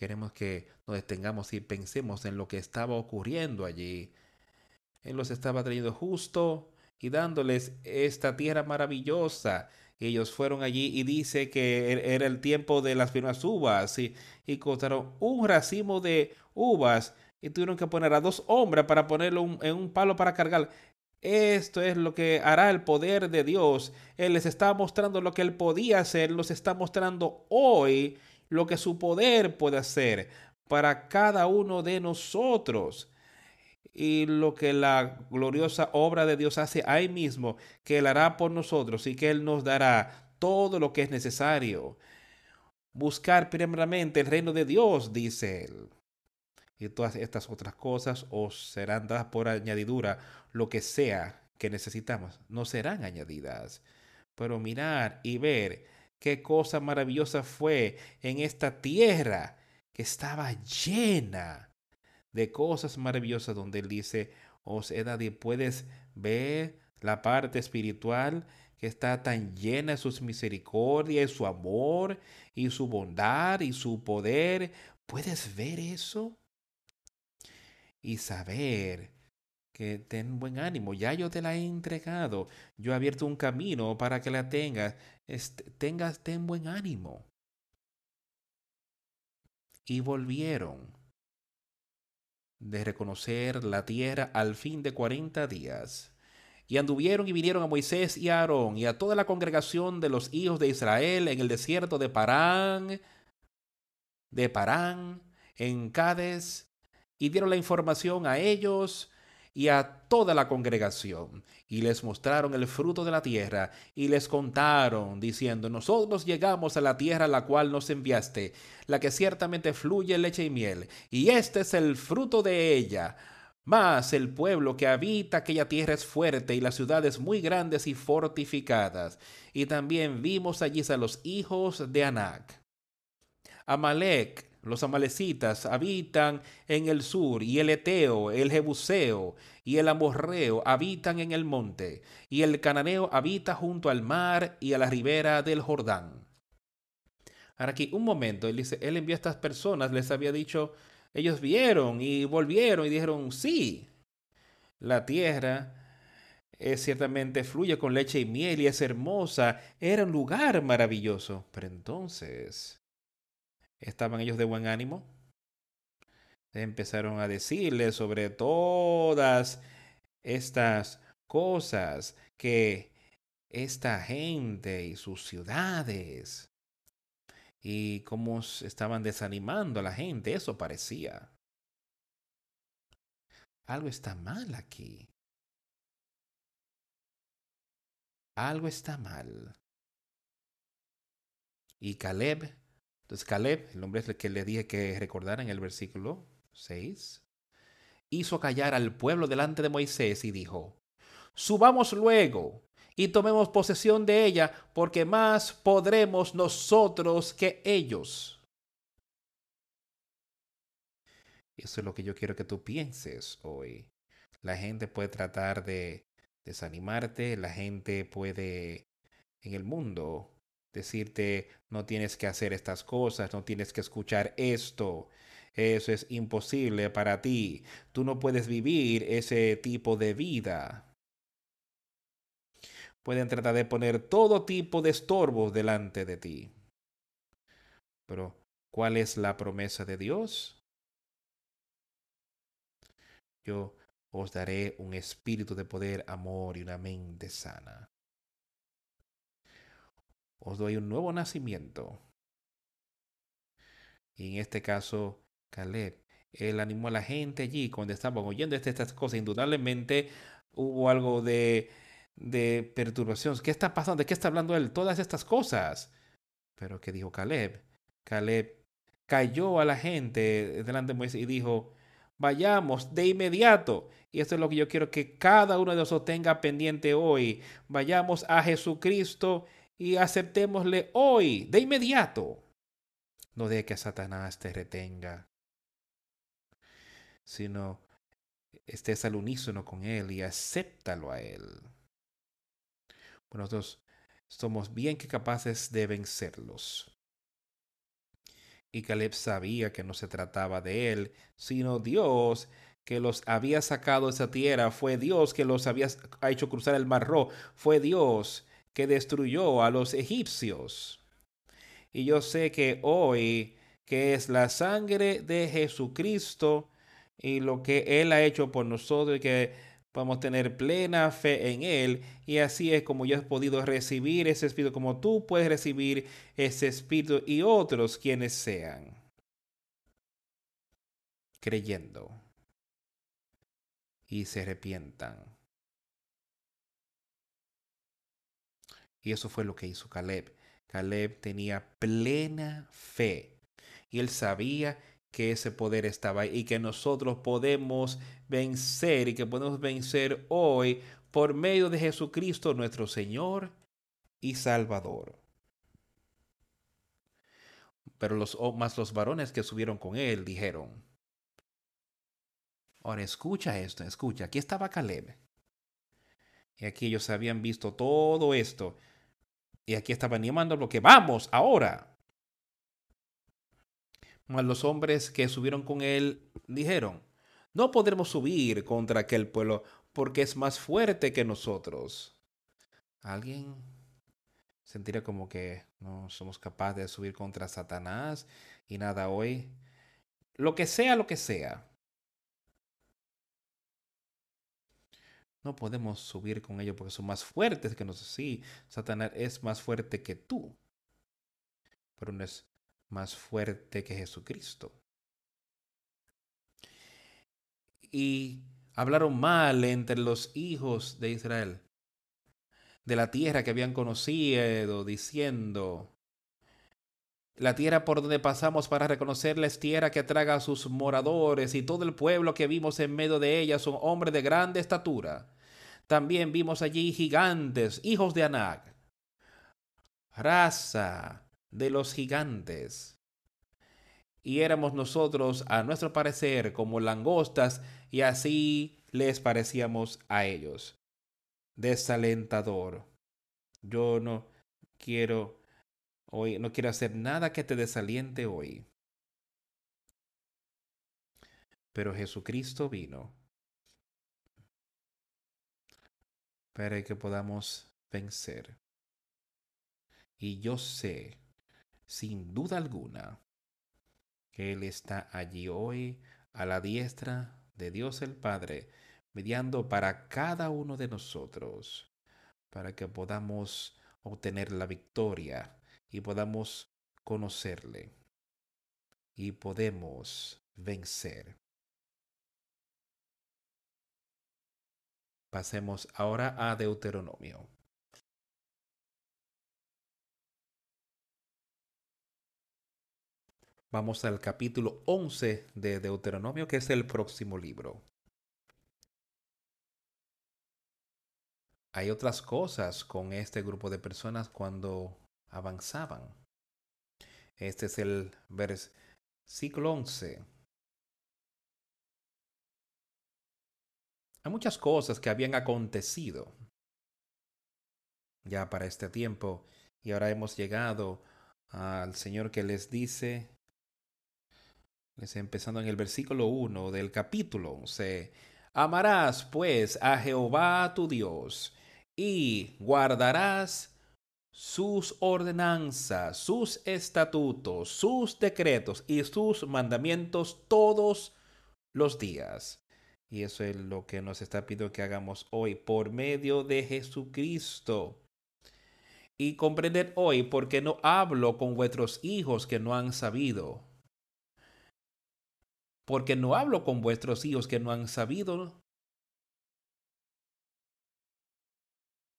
Queremos que nos detengamos y pensemos en lo que estaba ocurriendo allí. Él los estaba trayendo justo y dándoles esta tierra maravillosa. Ellos fueron allí y dice que er-, era el tiempo de las primeras uvas y, y un racimo de uvas y tuvieron que poner a dos hombres para ponerlo en un palo para cargar. Esto es lo que hará el poder de Dios. Él les está mostrando lo que él podía hacer, los está mostrando hoy lo que su poder puede hacer para cada uno de nosotros y lo que la gloriosa obra de Dios hace ahí mismo, que Él hará por nosotros y que Él nos dará todo lo que es necesario. Buscar primeramente el reino de Dios, dice Él. Y todas estas otras cosas os serán dadas por añadidura, lo que sea que necesitamos, no serán añadidas. Pero mirar y ver qué cosa maravillosa fue en esta tierra que estaba llena de cosas maravillosas donde él dice, os he dado y puedes ver la parte espiritual que está tan llena de sus misericordias y su amor y su bondad y su poder. ¿Puedes ver eso? Y saber que ten buen ánimo, ya yo te la he entregado, yo he abierto un camino para que la tengas, tengas, ten buen ánimo. Y volvieron de reconocer la tierra al fin de cuarenta días. Y anduvieron y vinieron a Moisés y a Aarón y a toda la congregación de los hijos de Israel en el desierto de Parán, de Parán, en Cades, y dieron la información a ellos y a toda la congregación, y les mostraron el fruto de la tierra, y les contaron, diciendo, nosotros llegamos a la tierra a la cual nos enviaste, la que ciertamente fluye leche y miel, y este es el fruto de ella. Mas el pueblo que habita aquella tierra es fuerte y las ciudades muy grandes y fortificadas. Y también vimos allí a los hijos de Anac. Amalek los amalecitas habitan en el sur, y el eteo, el jebuseo y el amorreo habitan en el monte, y el cananeo habita junto al mar y a la ribera del Jordán. Ahora aquí, un momento, él dice, él envió a estas personas, les había dicho, ellos vieron y volvieron y dijeron, sí, la tierra es, ciertamente fluye con leche y miel y es hermosa, era un lugar maravilloso. Pero entonces, estaban ellos de buen ánimo. Empezaron a decirle sobre todas estas cosas que esta gente y sus ciudades y cómo estaban desanimando a la gente, eso parecía. Algo está mal aquí. Algo está mal. Y Caleb entonces Caleb, el hombre que le dije que recordara en el versículo 6, hizo callar al pueblo delante de Moisés y dijo, subamos luego y tomemos posesión de ella, porque más podremos nosotros que ellos. Eso es lo que yo quiero que tú pienses hoy. La gente puede tratar de desanimarte, la gente puede en el mundo decirte no tienes que hacer estas cosas, no tienes que escuchar esto. Eso es imposible para ti. Tú no puedes vivir ese tipo de vida. Pueden tratar de poner todo tipo de estorbos delante de ti. Pero, ¿cuál es la promesa de Dios? Yo os daré un espíritu de poder, amor y una mente sana os doy un nuevo nacimiento. Y en este caso, Caleb, él animó a la gente allí cuando estaban oyendo estas cosas. Indudablemente hubo algo de, de perturbación. ¿Qué está pasando? ¿De qué está hablando él? Todas estas cosas. Pero ¿qué dijo Caleb? Caleb cayó a la gente delante de Moisés y dijo, vayamos de inmediato. Y esto es lo que yo quiero que cada uno de nosotros tenga pendiente hoy. Vayamos a Jesucristo y aceptémosle hoy, de inmediato. No de que Satanás te retenga, sino estés al unísono con Él y acéptalo a Él. Nosotros somos bien que capaces de vencerlos. Y Caleb sabía que no se trataba de él, sino Dios que los había sacado de esa tierra, fue Dios que los había hecho cruzar el mar rojo, fue Dios que destruyó a los egipcios. Y yo sé que hoy, que es la sangre de Jesucristo y lo que Él ha hecho por nosotros y que podemos tener plena fe en Él. Y así es como yo he podido recibir ese espíritu, como tú puedes recibir ese espíritu y otros quienes sean. Creyendo. Y se arrepientan. Y eso fue lo que hizo Caleb. Caleb tenía plena fe y él sabía que ese poder estaba ahí y que nosotros podemos vencer y que podemos vencer hoy por medio de Jesucristo nuestro Señor y Salvador. Pero los más los varones que subieron con él dijeron, ahora escucha esto, escucha, aquí estaba Caleb. Y aquí ellos habían visto todo esto y aquí estaba animando lo que vamos ahora. Mas los hombres que subieron con él dijeron, no podremos subir contra aquel pueblo porque es más fuerte que nosotros. ¿Alguien sentiría como que no somos capaces de subir contra Satanás y nada hoy? Lo que sea, lo que sea. No podemos subir con ellos porque son más fuertes que nosotros. Sí, Satanás es más fuerte que tú, pero no es más fuerte que Jesucristo. Y hablaron mal entre los hijos de Israel de la tierra que habían conocido, diciendo, la tierra por donde pasamos para reconocerla es tierra que traga a sus moradores y todo el pueblo que vimos en medio de ella son hombres de grande estatura. También vimos allí gigantes, hijos de Anak, raza de los gigantes. Y éramos nosotros, a nuestro parecer, como langostas, y así les parecíamos a ellos. Desalentador. Yo no quiero hoy, no quiero hacer nada que te desaliente hoy. Pero Jesucristo vino para que podamos vencer. Y yo sé, sin duda alguna, que Él está allí hoy a la diestra de Dios el Padre, mediando para cada uno de nosotros, para que podamos obtener la victoria y podamos conocerle y podemos vencer. Pasemos ahora a Deuteronomio. Vamos al capítulo 11 de Deuteronomio, que es el próximo libro. Hay otras cosas con este grupo de personas cuando avanzaban. Este es el versículo 11. Hay muchas cosas que habían acontecido ya para este tiempo y ahora hemos llegado al Señor que les dice, les empezando en el versículo 1 del capítulo 11, amarás pues a Jehová tu Dios y guardarás sus ordenanzas, sus estatutos, sus decretos y sus mandamientos todos los días. Y eso es lo que nos está pidiendo que hagamos hoy por medio de Jesucristo. Y comprender hoy por qué no hablo con vuestros hijos que no han sabido. Porque no hablo con vuestros hijos que no han sabido.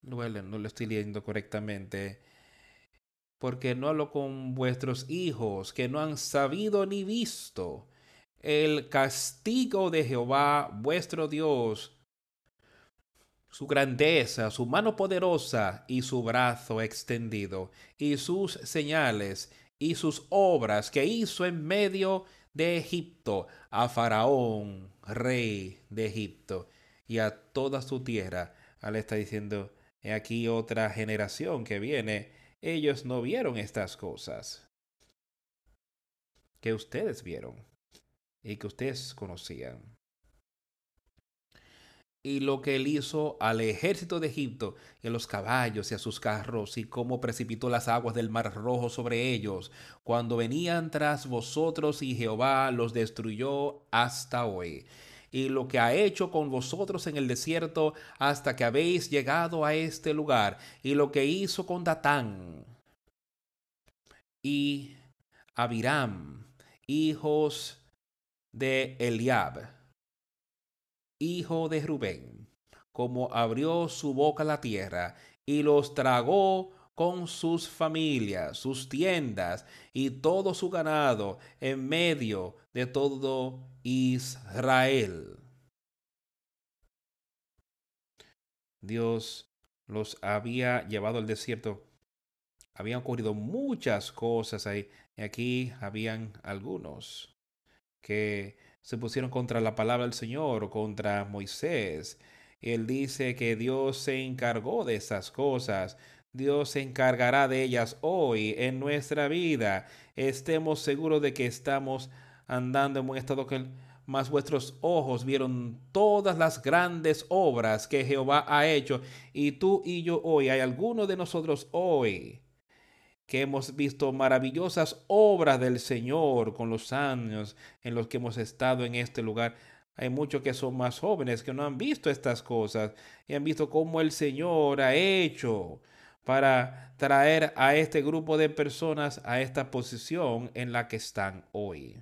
No lo estoy leyendo correctamente. Porque no hablo con vuestros hijos que no han sabido ni visto el castigo de Jehová vuestro Dios, su grandeza, su mano poderosa y su brazo extendido, y sus señales y sus obras que hizo en medio de Egipto a Faraón, rey de Egipto, y a toda su tierra. Al está diciendo, He aquí otra generación que viene. Ellos no vieron estas cosas que ustedes vieron y que ustedes conocían. Y lo que él hizo al ejército de Egipto y a los caballos y a sus carros y cómo precipitó las aguas del mar rojo sobre ellos cuando venían tras vosotros y Jehová los destruyó hasta hoy y lo que ha hecho con vosotros en el desierto hasta que habéis llegado a este lugar, y lo que hizo con Datán y Abiram, hijos de Eliab, hijo de Rubén, como abrió su boca la tierra y los tragó con sus familias, sus tiendas y todo su ganado en medio de todo Israel. Dios los había llevado al desierto. Habían ocurrido muchas cosas ahí. Y aquí habían algunos que se pusieron contra la palabra del Señor o contra Moisés. Él dice que Dios se encargó de esas cosas. Dios se encargará de ellas hoy en nuestra vida. Estemos seguros de que estamos andando en buen estado que mas vuestros ojos vieron todas las grandes obras que Jehová ha hecho. Y tú y yo hoy, hay algunos de nosotros hoy que hemos visto maravillosas obras del Señor con los años en los que hemos estado en este lugar. Hay muchos que son más jóvenes que no han visto estas cosas y han visto cómo el Señor ha hecho para traer a este grupo de personas a esta posición en la que están hoy.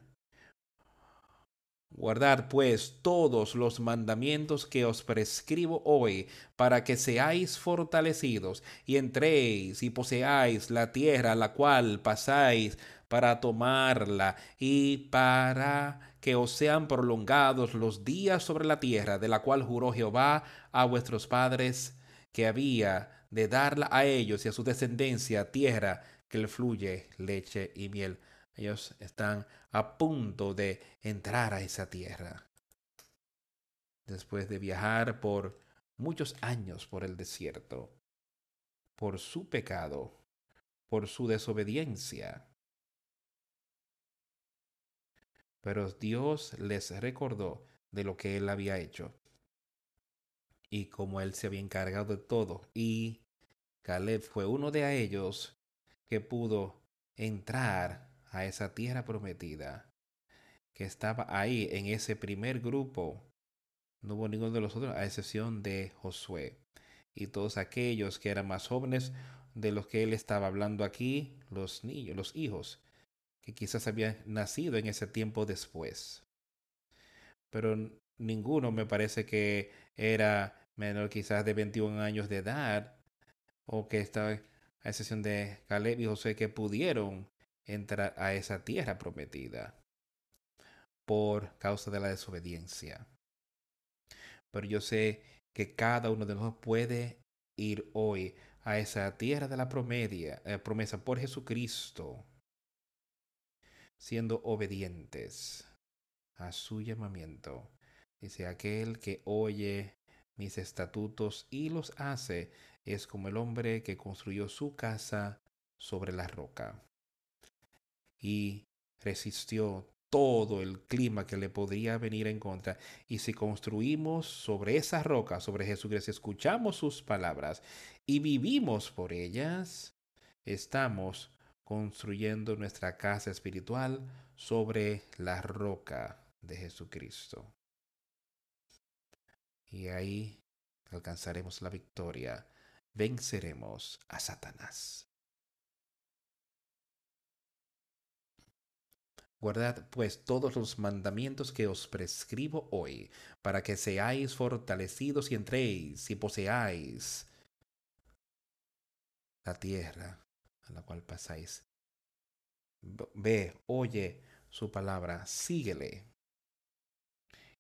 Guardad pues todos los mandamientos que os prescribo hoy, para que seáis fortalecidos y entréis y poseáis la tierra a la cual pasáis para tomarla y para que os sean prolongados los días sobre la tierra de la cual juró Jehová a vuestros padres que había de darla a ellos y a su descendencia tierra que le fluye leche y miel. Ellos están a punto de entrar a esa tierra. Después de viajar por muchos años por el desierto, por su pecado, por su desobediencia. Pero Dios les recordó de lo que él había hecho y como él se había encargado de todo. Y Caleb fue uno de ellos que pudo entrar a esa tierra prometida, que estaba ahí en ese primer grupo. No hubo ninguno de los otros, a excepción de Josué. Y todos aquellos que eran más jóvenes de los que él estaba hablando aquí, los niños, los hijos, que quizás habían nacido en ese tiempo después. Pero ninguno me parece que era menor quizás de 21 años de edad, o que estaba a excepción de Caleb y José que pudieron entrar a esa tierra prometida por causa de la desobediencia. Pero yo sé que cada uno de nosotros puede ir hoy a esa tierra de la promedia, eh, promesa por Jesucristo, siendo obedientes a su llamamiento. Dice, aquel que oye mis estatutos y los hace es como el hombre que construyó su casa sobre la roca y resistió todo el clima que le podría venir en contra. Y si construimos sobre esa roca, sobre Jesucristo, escuchamos sus palabras y vivimos por ellas, estamos construyendo nuestra casa espiritual sobre la roca de Jesucristo. Y ahí alcanzaremos la victoria, venceremos a Satanás. Guardad pues todos los mandamientos que os prescribo hoy, para que seáis fortalecidos y entréis y poseáis la tierra a la cual pasáis. Ve, oye su palabra, síguele.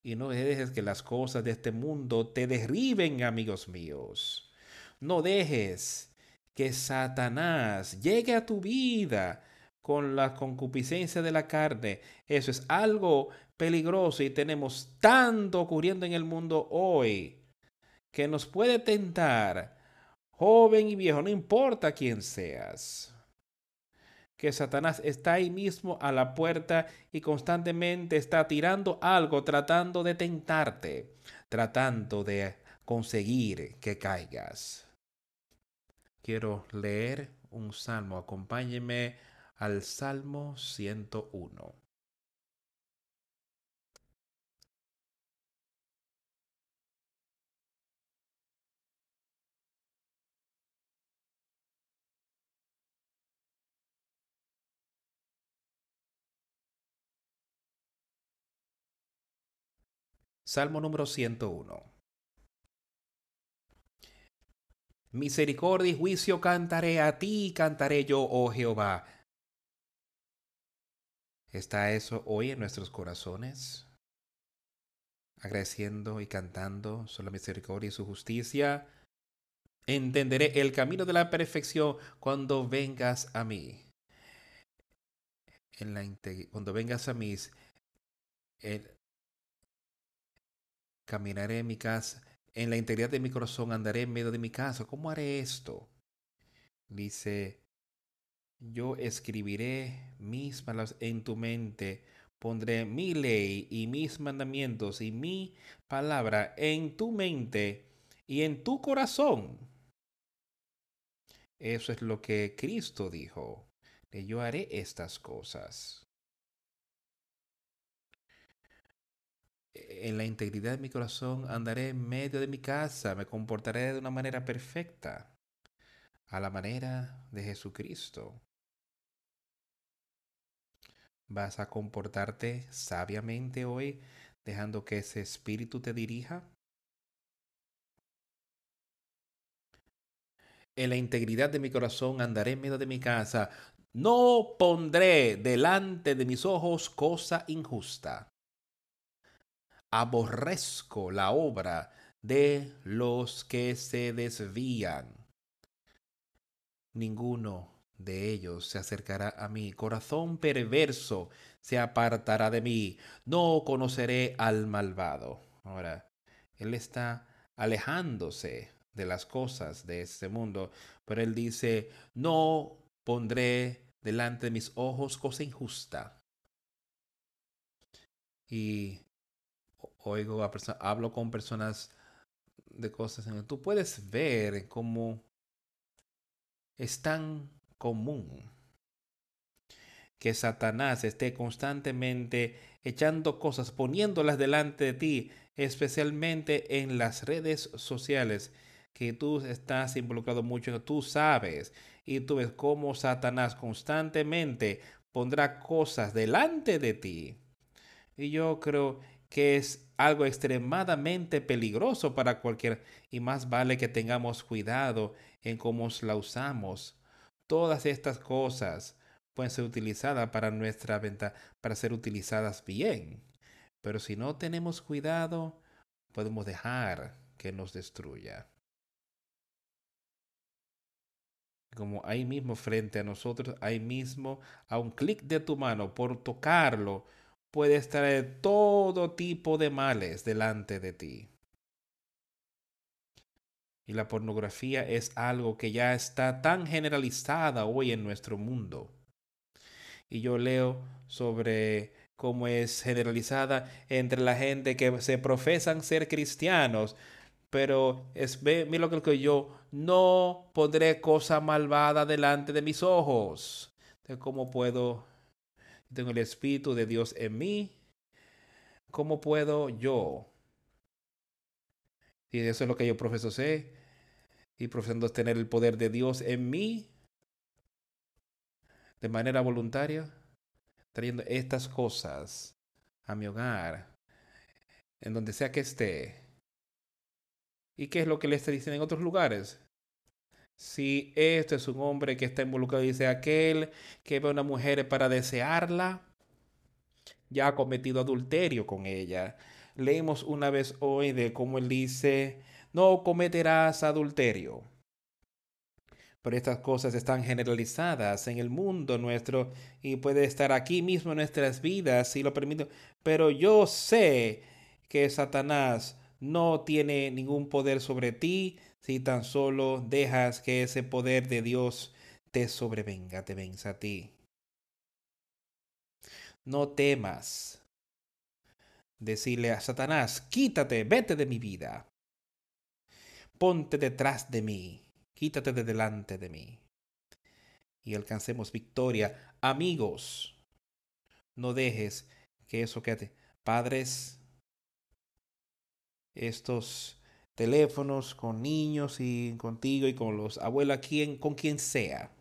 Y no dejes que las cosas de este mundo te derriben, amigos míos. No dejes que Satanás llegue a tu vida con la concupiscencia de la carne. Eso es algo peligroso y tenemos tanto ocurriendo en el mundo hoy que nos puede tentar, joven y viejo, no importa quién seas. Que Satanás está ahí mismo a la puerta y constantemente está tirando algo, tratando de tentarte, tratando de conseguir que caigas. Quiero leer un salmo. Acompáñeme al Salmo 101. Salmo número 101. Misericordia y juicio cantaré a ti, cantaré yo, oh Jehová ¿Está eso hoy en nuestros corazones? Agradeciendo y cantando sobre la misericordia y su justicia. Entenderé el camino de la perfección cuando vengas a mí. Cuando vengas a mí, caminaré en mi casa, en la integridad de mi corazón andaré en medio de mi casa. ¿Cómo haré esto? Dice yo escribiré mis palabras en tu mente, pondré mi ley y mis mandamientos y mi palabra en tu mente y en tu corazón. Eso es lo que Cristo dijo, que yo haré estas cosas. En la integridad de mi corazón andaré en medio de mi casa, me comportaré de una manera perfecta, a la manera de Jesucristo. ¿Vas a comportarte sabiamente hoy dejando que ese espíritu te dirija. En la integridad de mi corazón andaré en medio de mi casa. No pondré delante de mis ojos cosa injusta. Aborrezco la obra de los que se desvían. Ninguno de ellos se acercará a mí. Corazón perverso se apartará de mí. No conoceré al malvado. Ahora, él está alejándose de las cosas de este mundo, pero él dice, no pondré delante de mis ojos cosa injusta. Y oigo a personas, hablo con personas de cosas en tú puedes ver cómo es tan común que Satanás esté constantemente echando cosas, poniéndolas delante de ti, especialmente en las redes sociales, que tú estás involucrado mucho, tú sabes, y tú ves cómo Satanás constantemente pondrá cosas delante de ti. Y yo creo que es algo extremadamente peligroso para cualquier y más vale que tengamos cuidado en cómo la usamos. Todas estas cosas pueden ser utilizadas para nuestra venta, para ser utilizadas bien. Pero si no tenemos cuidado, podemos dejar que nos destruya. Como ahí mismo frente a nosotros, ahí mismo, a un clic de tu mano, por tocarlo, puedes traer todo tipo de males delante de ti. Y la pornografía es algo que ya está tan generalizada hoy en nuestro mundo. Y yo leo sobre cómo es generalizada entre la gente que se profesan ser cristianos, pero es mira lo que yo no pondré cosa malvada delante de mis ojos. ¿Cómo puedo tengo el Espíritu de Dios en mí, ¿cómo puedo yo? Y eso es lo que yo profeso sé, y profesando tener el poder de Dios en mí, de manera voluntaria, trayendo estas cosas a mi hogar, en donde sea que esté. ¿Y qué es lo que le está diciendo en otros lugares? Si esto es un hombre que está involucrado, dice aquel que ve a una mujer para desearla, ya ha cometido adulterio con ella. Leemos una vez hoy de cómo él dice, no cometerás adulterio. Pero estas cosas están generalizadas en el mundo nuestro y puede estar aquí mismo en nuestras vidas si lo permito. Pero yo sé que Satanás no tiene ningún poder sobre ti si tan solo dejas que ese poder de Dios te sobrevenga, te venza a ti. No temas decirle a Satanás, quítate, vete de mi vida. Ponte detrás de mí, quítate de delante de mí. Y alcancemos victoria. Amigos, no dejes que eso quede. Padres, estos teléfonos con niños y contigo y con los abuelos, quien, con quien sea.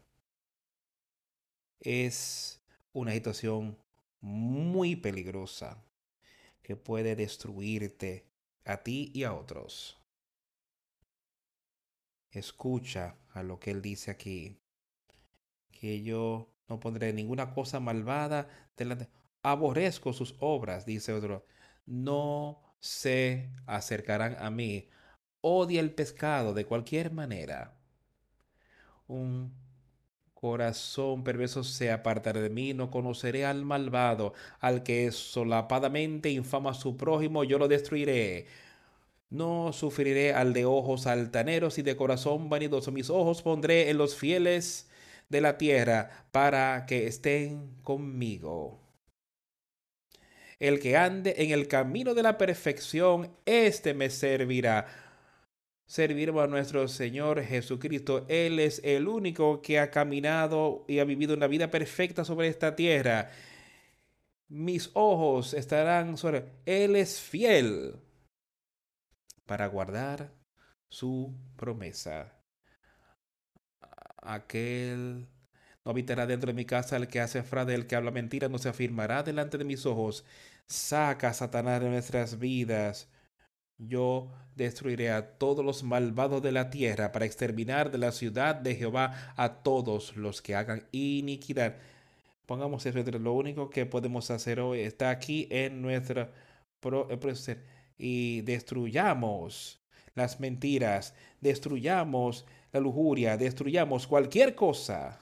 Es una situación muy peligrosa que puede destruirte a ti y a otros. Escucha a lo que él dice aquí, que yo no pondré ninguna cosa malvada delante. Aborrezco sus obras, dice otro. No se acercarán a mí odia el pescado de cualquier manera. Un corazón perverso se apartará de mí, no conoceré al malvado, al que solapadamente infama a su prójimo, yo lo destruiré. No sufriré al de ojos altaneros y de corazón vanidoso. Mis ojos pondré en los fieles de la tierra para que estén conmigo. El que ande en el camino de la perfección, éste me servirá serviremos a nuestro Señor Jesucristo. Él es el único que ha caminado y ha vivido una vida perfecta sobre esta tierra. Mis ojos estarán sobre... Él es fiel para guardar su promesa. Aquel... No habitará dentro de mi casa el que hace fraude, el que habla mentira, no se afirmará delante de mis ojos. Saca, Satanás, de nuestras vidas. Yo destruiré a todos los malvados de la tierra para exterminar de la ciudad de Jehová a todos los que hagan iniquidad. Pongamos eso entre lo único que podemos hacer hoy. Está aquí en nuestra eh, y destruyamos las mentiras, destruyamos la lujuria, destruyamos cualquier cosa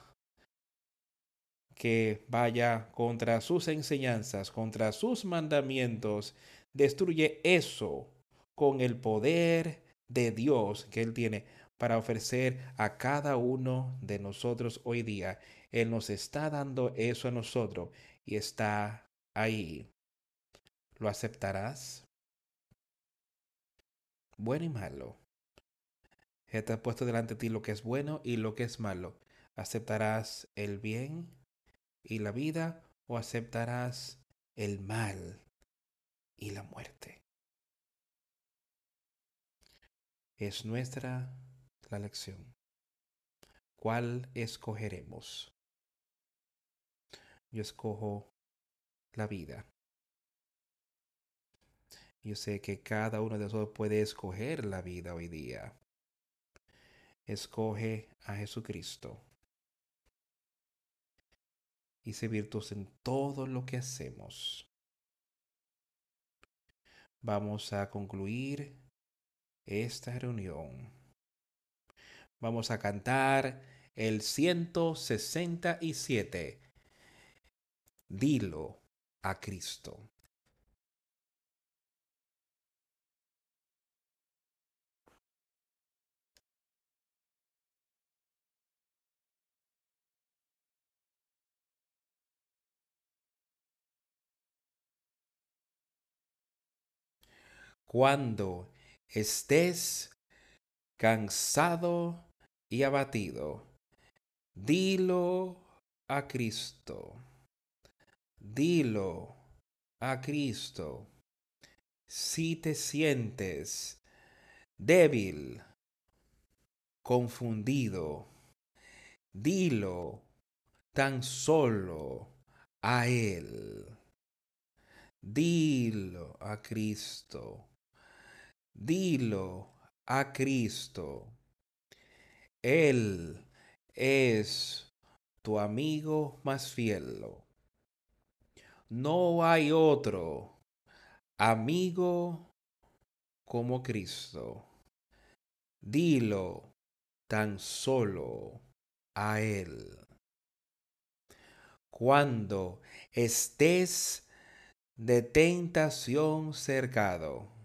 que vaya contra sus enseñanzas, contra sus mandamientos. Destruye eso con el poder de Dios que Él tiene para ofrecer a cada uno de nosotros hoy día. Él nos está dando eso a nosotros y está ahí. ¿Lo aceptarás? Bueno y malo. Él te ha puesto delante de ti lo que es bueno y lo que es malo. ¿Aceptarás el bien y la vida o aceptarás el mal y la muerte? Es nuestra la lección. ¿Cuál escogeremos? Yo escojo la vida. Yo sé que cada uno de nosotros puede escoger la vida hoy día. Escoge a Jesucristo y se virtud en todo lo que hacemos. Vamos a concluir esta reunión. Vamos a cantar el 167. Dilo a Cristo. Cuando estés cansado y abatido, dilo a Cristo. Dilo a Cristo. Si te sientes débil, confundido, dilo tan solo a Él. Dilo a Cristo. Dilo a Cristo. Él es tu amigo más fiel. No hay otro amigo como Cristo. Dilo tan solo a Él. Cuando estés de tentación cercado,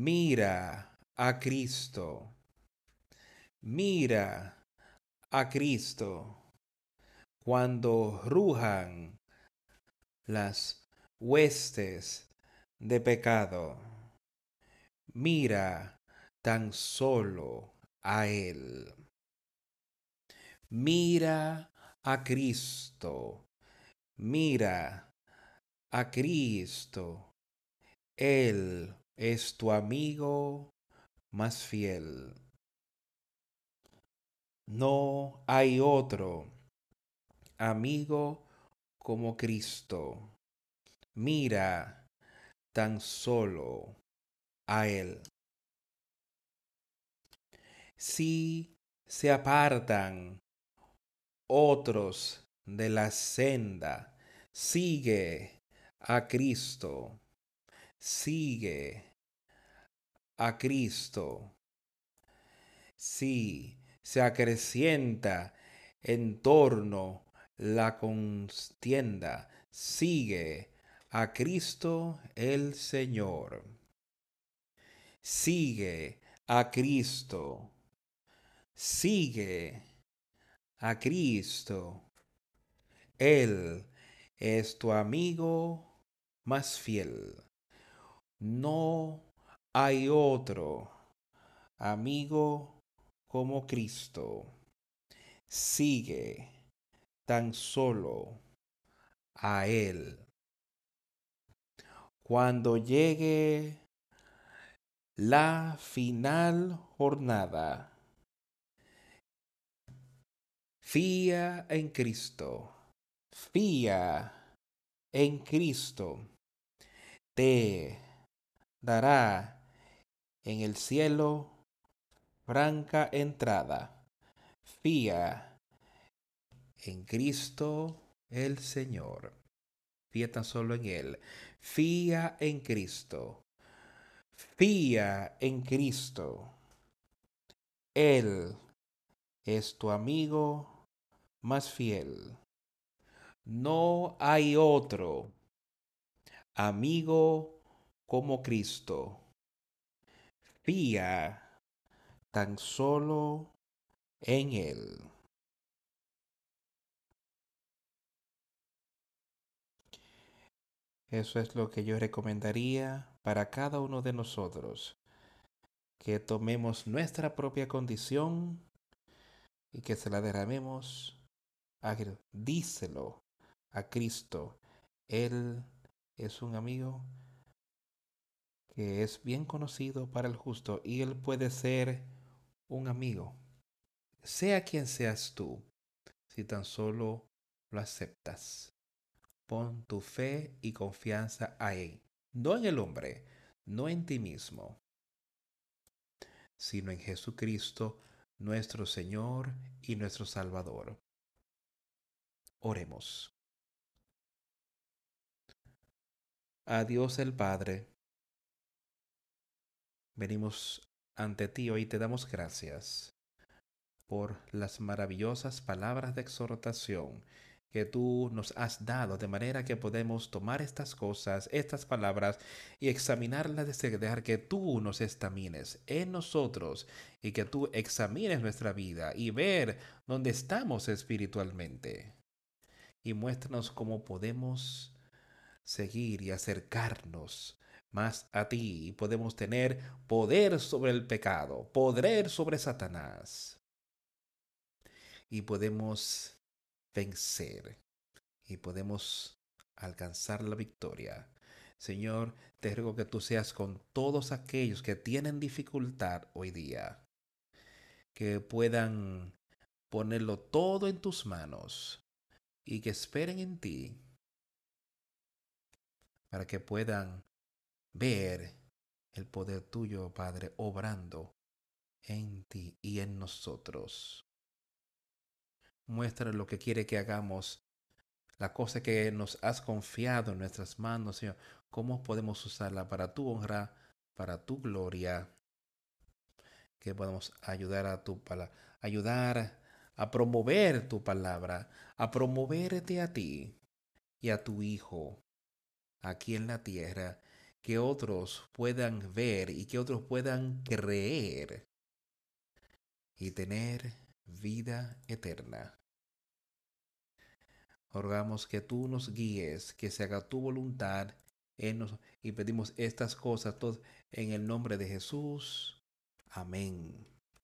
Mira a Cristo. Mira a Cristo. Cuando rujan las huestes de pecado, mira tan solo a Él. Mira a Cristo. Mira a Cristo. Él es tu amigo más fiel. No hay otro amigo como Cristo. Mira tan solo a Él. Si se apartan otros de la senda, sigue a Cristo. Sigue a Cristo. Si se acrecienta en torno la contienda, sigue a Cristo el Señor. Sigue a Cristo. Sigue a Cristo. Él es tu amigo más fiel. No hay otro amigo como Cristo. Sigue tan solo a Él. Cuando llegue la final jornada, Fía en Cristo. Fía en Cristo. Te dará en el cielo franca entrada. Fía en Cristo el Señor. Fía tan solo en Él. Fía en Cristo. Fía en Cristo. Él es tu amigo más fiel. No hay otro amigo como Cristo. Tan solo en Él. Eso es lo que yo recomendaría para cada uno de nosotros. Que tomemos nuestra propia condición y que se la derramemos. A, díselo a Cristo. Él es un amigo que es bien conocido para el justo y él puede ser un amigo. Sea quien seas tú, si tan solo lo aceptas. Pon tu fe y confianza ahí, no en el hombre, no en ti mismo, sino en Jesucristo, nuestro Señor y nuestro Salvador. Oremos. A Dios el Padre, venimos ante ti hoy y te damos gracias por las maravillosas palabras de exhortación que tú nos has dado, de manera que podemos tomar estas cosas, estas palabras y examinarlas desde dejar que tú nos examines en nosotros y que tú examines nuestra vida y ver dónde estamos espiritualmente. Y muéstranos cómo podemos seguir y acercarnos más a ti podemos tener poder sobre el pecado, poder sobre Satanás. Y podemos vencer y podemos alcanzar la victoria. Señor, te ruego que tú seas con todos aquellos que tienen dificultad hoy día, que puedan ponerlo todo en tus manos y que esperen en ti para que puedan ver el poder tuyo, Padre, obrando en ti y en nosotros. Muestra lo que quiere que hagamos, la cosa que nos has confiado en nuestras manos, Señor. ¿Cómo podemos usarla para tu honra, para tu gloria? Que podamos ayudar a tu palabra, ayudar a promover tu palabra, a promoverte a ti y a tu Hijo aquí en la tierra, que otros puedan ver y que otros puedan creer y tener vida eterna. Rogamos que tú nos guíes, que se haga tu voluntad en nosotros y pedimos estas cosas todas en el nombre de Jesús. Amén.